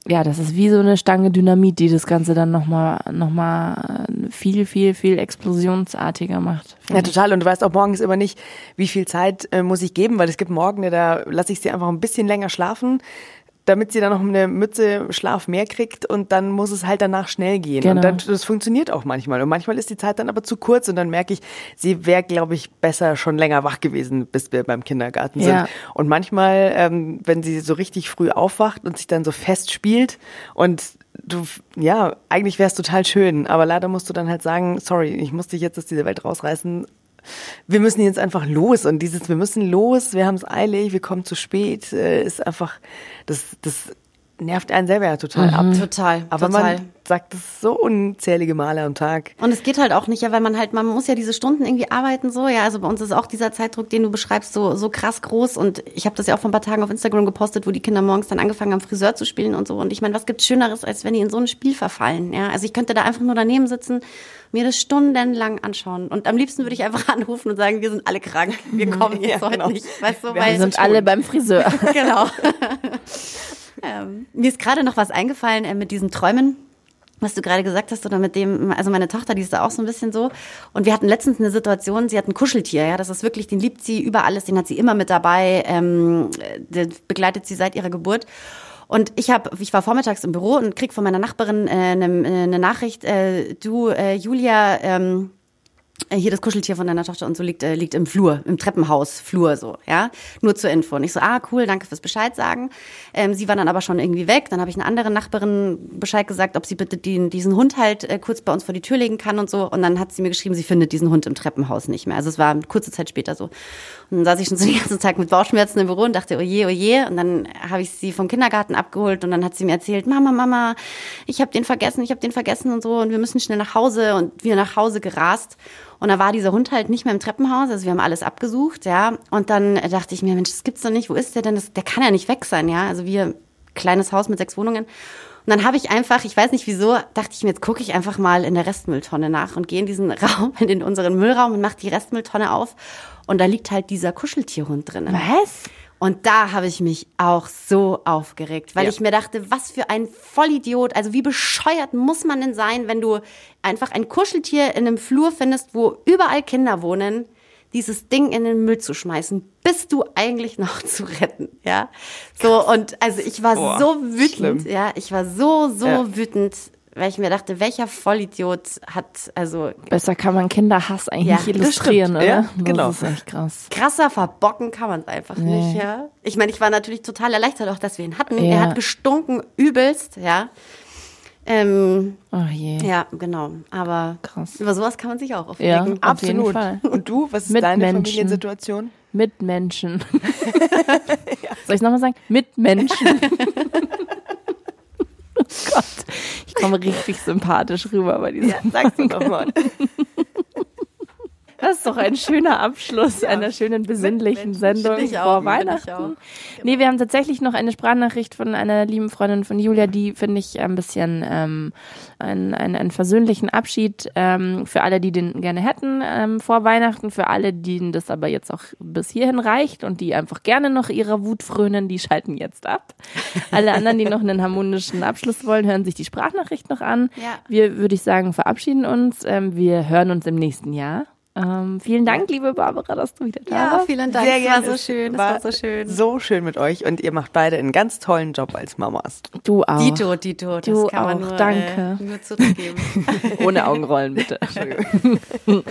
ja, das ist wie so eine Stange Dynamit, die das Ganze dann nochmal noch mal viel, viel, viel explosionsartiger macht. Ja, total. Und du weißt auch morgens immer nicht, wie viel Zeit äh, muss ich geben, weil es gibt Morgen, da lasse ich sie einfach ein bisschen länger schlafen damit sie dann noch eine Mütze Schlaf mehr kriegt und dann muss es halt danach schnell gehen. Genau. Und dann, das funktioniert auch manchmal. Und manchmal ist die Zeit dann aber zu kurz und dann merke ich, sie wäre, glaube ich, besser schon länger wach gewesen, bis wir beim Kindergarten sind. Ja. Und manchmal, ähm, wenn sie so richtig früh aufwacht und sich dann so fest spielt und du, ja, eigentlich wäre es total schön, aber leider musst du dann halt sagen, sorry, ich muss dich jetzt aus dieser Welt rausreißen wir müssen jetzt einfach los und dieses, wir müssen los, wir haben es eilig, wir kommen zu spät, äh, ist einfach, das, das nervt einen selber ja total mhm. ab. Total. Aber total. man sagt das so unzählige Male am Tag. Und es geht halt auch nicht, ja, weil man halt, man muss ja diese Stunden irgendwie arbeiten so, ja, also bei uns ist auch dieser Zeitdruck, den du beschreibst, so so krass groß und ich habe das ja auch vor ein paar Tagen auf Instagram gepostet, wo die Kinder morgens dann angefangen haben Friseur zu spielen und so und ich meine, was gibt's schöneres, als wenn die in so ein Spiel verfallen, ja? Also ich könnte da einfach nur daneben sitzen, mir das stundenlang anschauen und am liebsten würde ich einfach <laughs> anrufen und sagen, wir sind alle krank, wir kommen <laughs> jetzt ja, heute genau. nicht, weißt du, wir weil sind alle beim Friseur. <laughs> genau. Ähm, mir ist gerade noch was eingefallen äh, mit diesen Träumen was du gerade gesagt hast, oder mit dem, also meine Tochter, die ist da auch so ein bisschen so. Und wir hatten letztens eine Situation, sie hat ein Kuscheltier, ja, das ist wirklich, den liebt sie über alles, den hat sie immer mit dabei, ähm, der begleitet sie seit ihrer Geburt. Und ich habe, ich war vormittags im Büro und krieg von meiner Nachbarin äh, eine, eine Nachricht, äh, du, äh, Julia, ähm, äh, hier das Kuscheltier von deiner Tochter und so liegt, äh, liegt im Flur, im Treppenhaus, Flur so, ja. Nur zur Info. Und ich so, ah, cool, danke fürs Bescheid sagen. Ähm, sie war dann aber schon irgendwie weg. Dann habe ich eine andere Nachbarin Bescheid gesagt, ob sie bitte den, diesen Hund halt äh, kurz bei uns vor die Tür legen kann und so. Und dann hat sie mir geschrieben, sie findet diesen Hund im Treppenhaus nicht mehr. Also es war kurze Zeit später so. Und dann saß ich schon so den ganzen Tag mit Bauchschmerzen im Büro und dachte, oje, oje. Und dann habe ich sie vom Kindergarten abgeholt und dann hat sie mir erzählt, Mama, Mama, ich habe den vergessen, ich habe den vergessen und so. Und wir müssen schnell nach Hause und wir nach Hause gerast. Und da war dieser Hund halt nicht mehr im Treppenhaus, also wir haben alles abgesucht, ja. Und dann dachte ich mir, Mensch, das gibt's doch nicht, wo ist der denn? Das, der kann ja nicht weg sein, ja. Also wir, kleines Haus mit sechs Wohnungen. Und dann habe ich einfach, ich weiß nicht wieso, dachte ich mir, jetzt gucke ich einfach mal in der Restmülltonne nach und gehe in diesen <laughs> Raum, in unseren Müllraum und mache die Restmülltonne auf. Und da liegt halt dieser Kuscheltierhund drin. Was? Und da habe ich mich auch so aufgeregt, weil ja. ich mir dachte, was für ein Vollidiot, also wie bescheuert muss man denn sein, wenn du einfach ein Kuscheltier in einem Flur findest, wo überall Kinder wohnen, dieses Ding in den Müll zu schmeißen, bist du eigentlich noch zu retten, ja? So und also ich war Boah, so wütend, schlimm. ja, ich war so so ja. wütend, weil ich mir dachte, welcher Vollidiot hat, also Besser kann man Kinderhass eigentlich Ja, nicht das illustrieren, stimmt. oder? Ja, genau. Das ist echt krass. krasser verbocken kann man es einfach nicht, ja. Ich meine, ich war natürlich total erleichtert auch, dass wir ihn hatten. Ja. Er hat gestunken übelst, ja. Ähm, Oh je. ja, genau. Aber Krass. über sowas kann man sich auch Ja, aufregen. auf jeden Absolut. Fall. Und du, was ist Mit deine Menschen. Familiensituation? Mit Menschen. <laughs> Soll ich nochmal sagen? Mit Menschen. <laughs> oh Gott, ich komme richtig sympathisch rüber bei diesem. Sag's doch mal. Das ist doch ein schöner Abschluss einer schönen besinnlichen Sendung Finde ich auch, vor Weihnachten. auch. Nee, wir haben tatsächlich noch eine Sprachnachricht von einer lieben Freundin von Julia, die finde ich ein bisschen ähm, einen, einen, einen versöhnlichen Abschied ähm, für alle, die den gerne hätten ähm, vor Weihnachten, für alle, denen das aber jetzt auch bis hierhin reicht und die einfach gerne noch ihrer Wut frönen, die schalten jetzt ab. Alle anderen, die noch einen harmonischen Abschluss wollen, hören sich die Sprachnachricht noch an. Ja. Wir, würde ich sagen, verabschieden uns. Ähm, wir hören uns im nächsten Jahr. Ähm, vielen Dank, liebe Barbara, dass du wieder da Ja, warst. vielen Dank. Sehr Es gerne. war so schön. Es war so schön. So schön mit euch und ihr macht beide einen ganz tollen Job als Mamas. Du auch. Dito, Dito, das Du kann man auch, nur, danke. Äh, nur zurückgeben. <laughs> Ohne Augenrollen, bitte. <laughs> <laughs>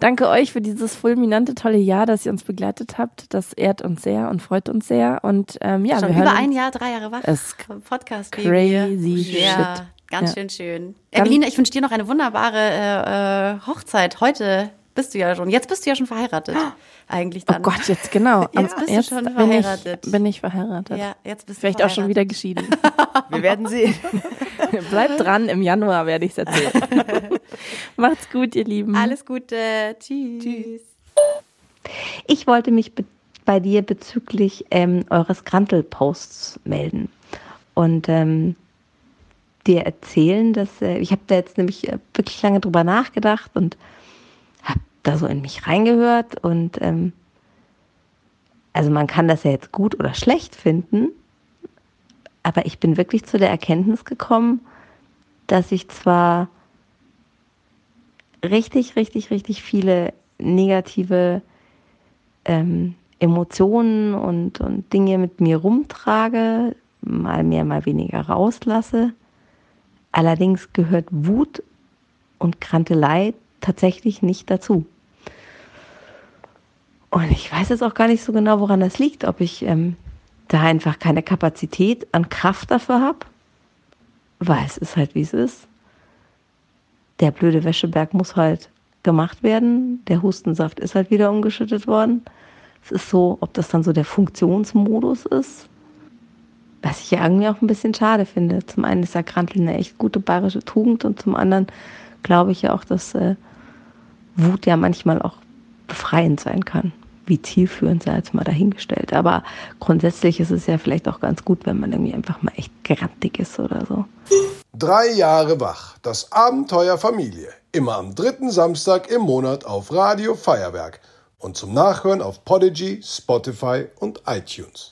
Danke euch für dieses fulminante, tolle Jahr, das ihr uns begleitet habt. Das ehrt uns sehr und freut uns sehr. Und ähm, ja, Schon wir hören über uns. ein Jahr, drei Jahre wach. Es Podcast crazy Ja, shit. ganz Ja. schön schön. Evelina, ich wünsche dir noch eine wunderbare äh, äh, Hochzeit. Heute bist du ja schon. Jetzt bist du ja schon verheiratet. <gasps> Eigentlich Oh dann. Gott, jetzt genau. <laughs> Jetzt bist du schon bin verheiratet. Ich, bin ich verheiratet. Ja, jetzt bist Vielleicht du auch schon wieder geschieden. <laughs> Wir werden sehen. <laughs> Bleibt dran, im Januar werde ich es erzählen. Macht's gut, ihr Lieben. Alles Gute. Tschüss. Ich wollte mich be bei dir bezüglich ähm, eures Grantel-Posts melden und ähm, dir erzählen, dass äh, ich habe da jetzt nämlich äh, wirklich lange drüber nachgedacht und habe da so in mich reingehört und ähm, also man kann das ja jetzt gut oder schlecht finden, aber ich bin wirklich zu der Erkenntnis gekommen, dass ich zwar richtig, richtig, richtig viele negative ähm, Emotionen und, und Dinge mit mir rumtrage, mal mehr, mal weniger rauslasse. Allerdings gehört Wut und Krantelei tatsächlich nicht dazu. Und ich weiß jetzt auch gar nicht so genau, woran das liegt, ob ich ähm, da einfach keine Kapazität an Kraft dafür habe, weil es ist halt, wie es ist. Der blöde Wäscheberg muss halt gemacht werden. Der Hustensaft ist halt wieder umgeschüttet worden. Es ist so, ob das dann so der Funktionsmodus ist, was ich ja irgendwie auch ein bisschen schade finde. Zum einen ist ja Krantl eine echt gute bayerische Tugend und zum anderen glaube ich ja auch, dass äh, Wut ja manchmal auch befreiend sein kann. Wie zielführend sei jetzt mal dahingestellt. Aber grundsätzlich ist es ja vielleicht auch ganz gut, wenn man irgendwie einfach mal echt grantig ist oder so. Drei Jahre wach. Das Abenteuer Familie. Immer am dritten Samstag im Monat auf Radio Feuerwerk. Und zum Nachhören auf Podigy, Spotify und iTunes.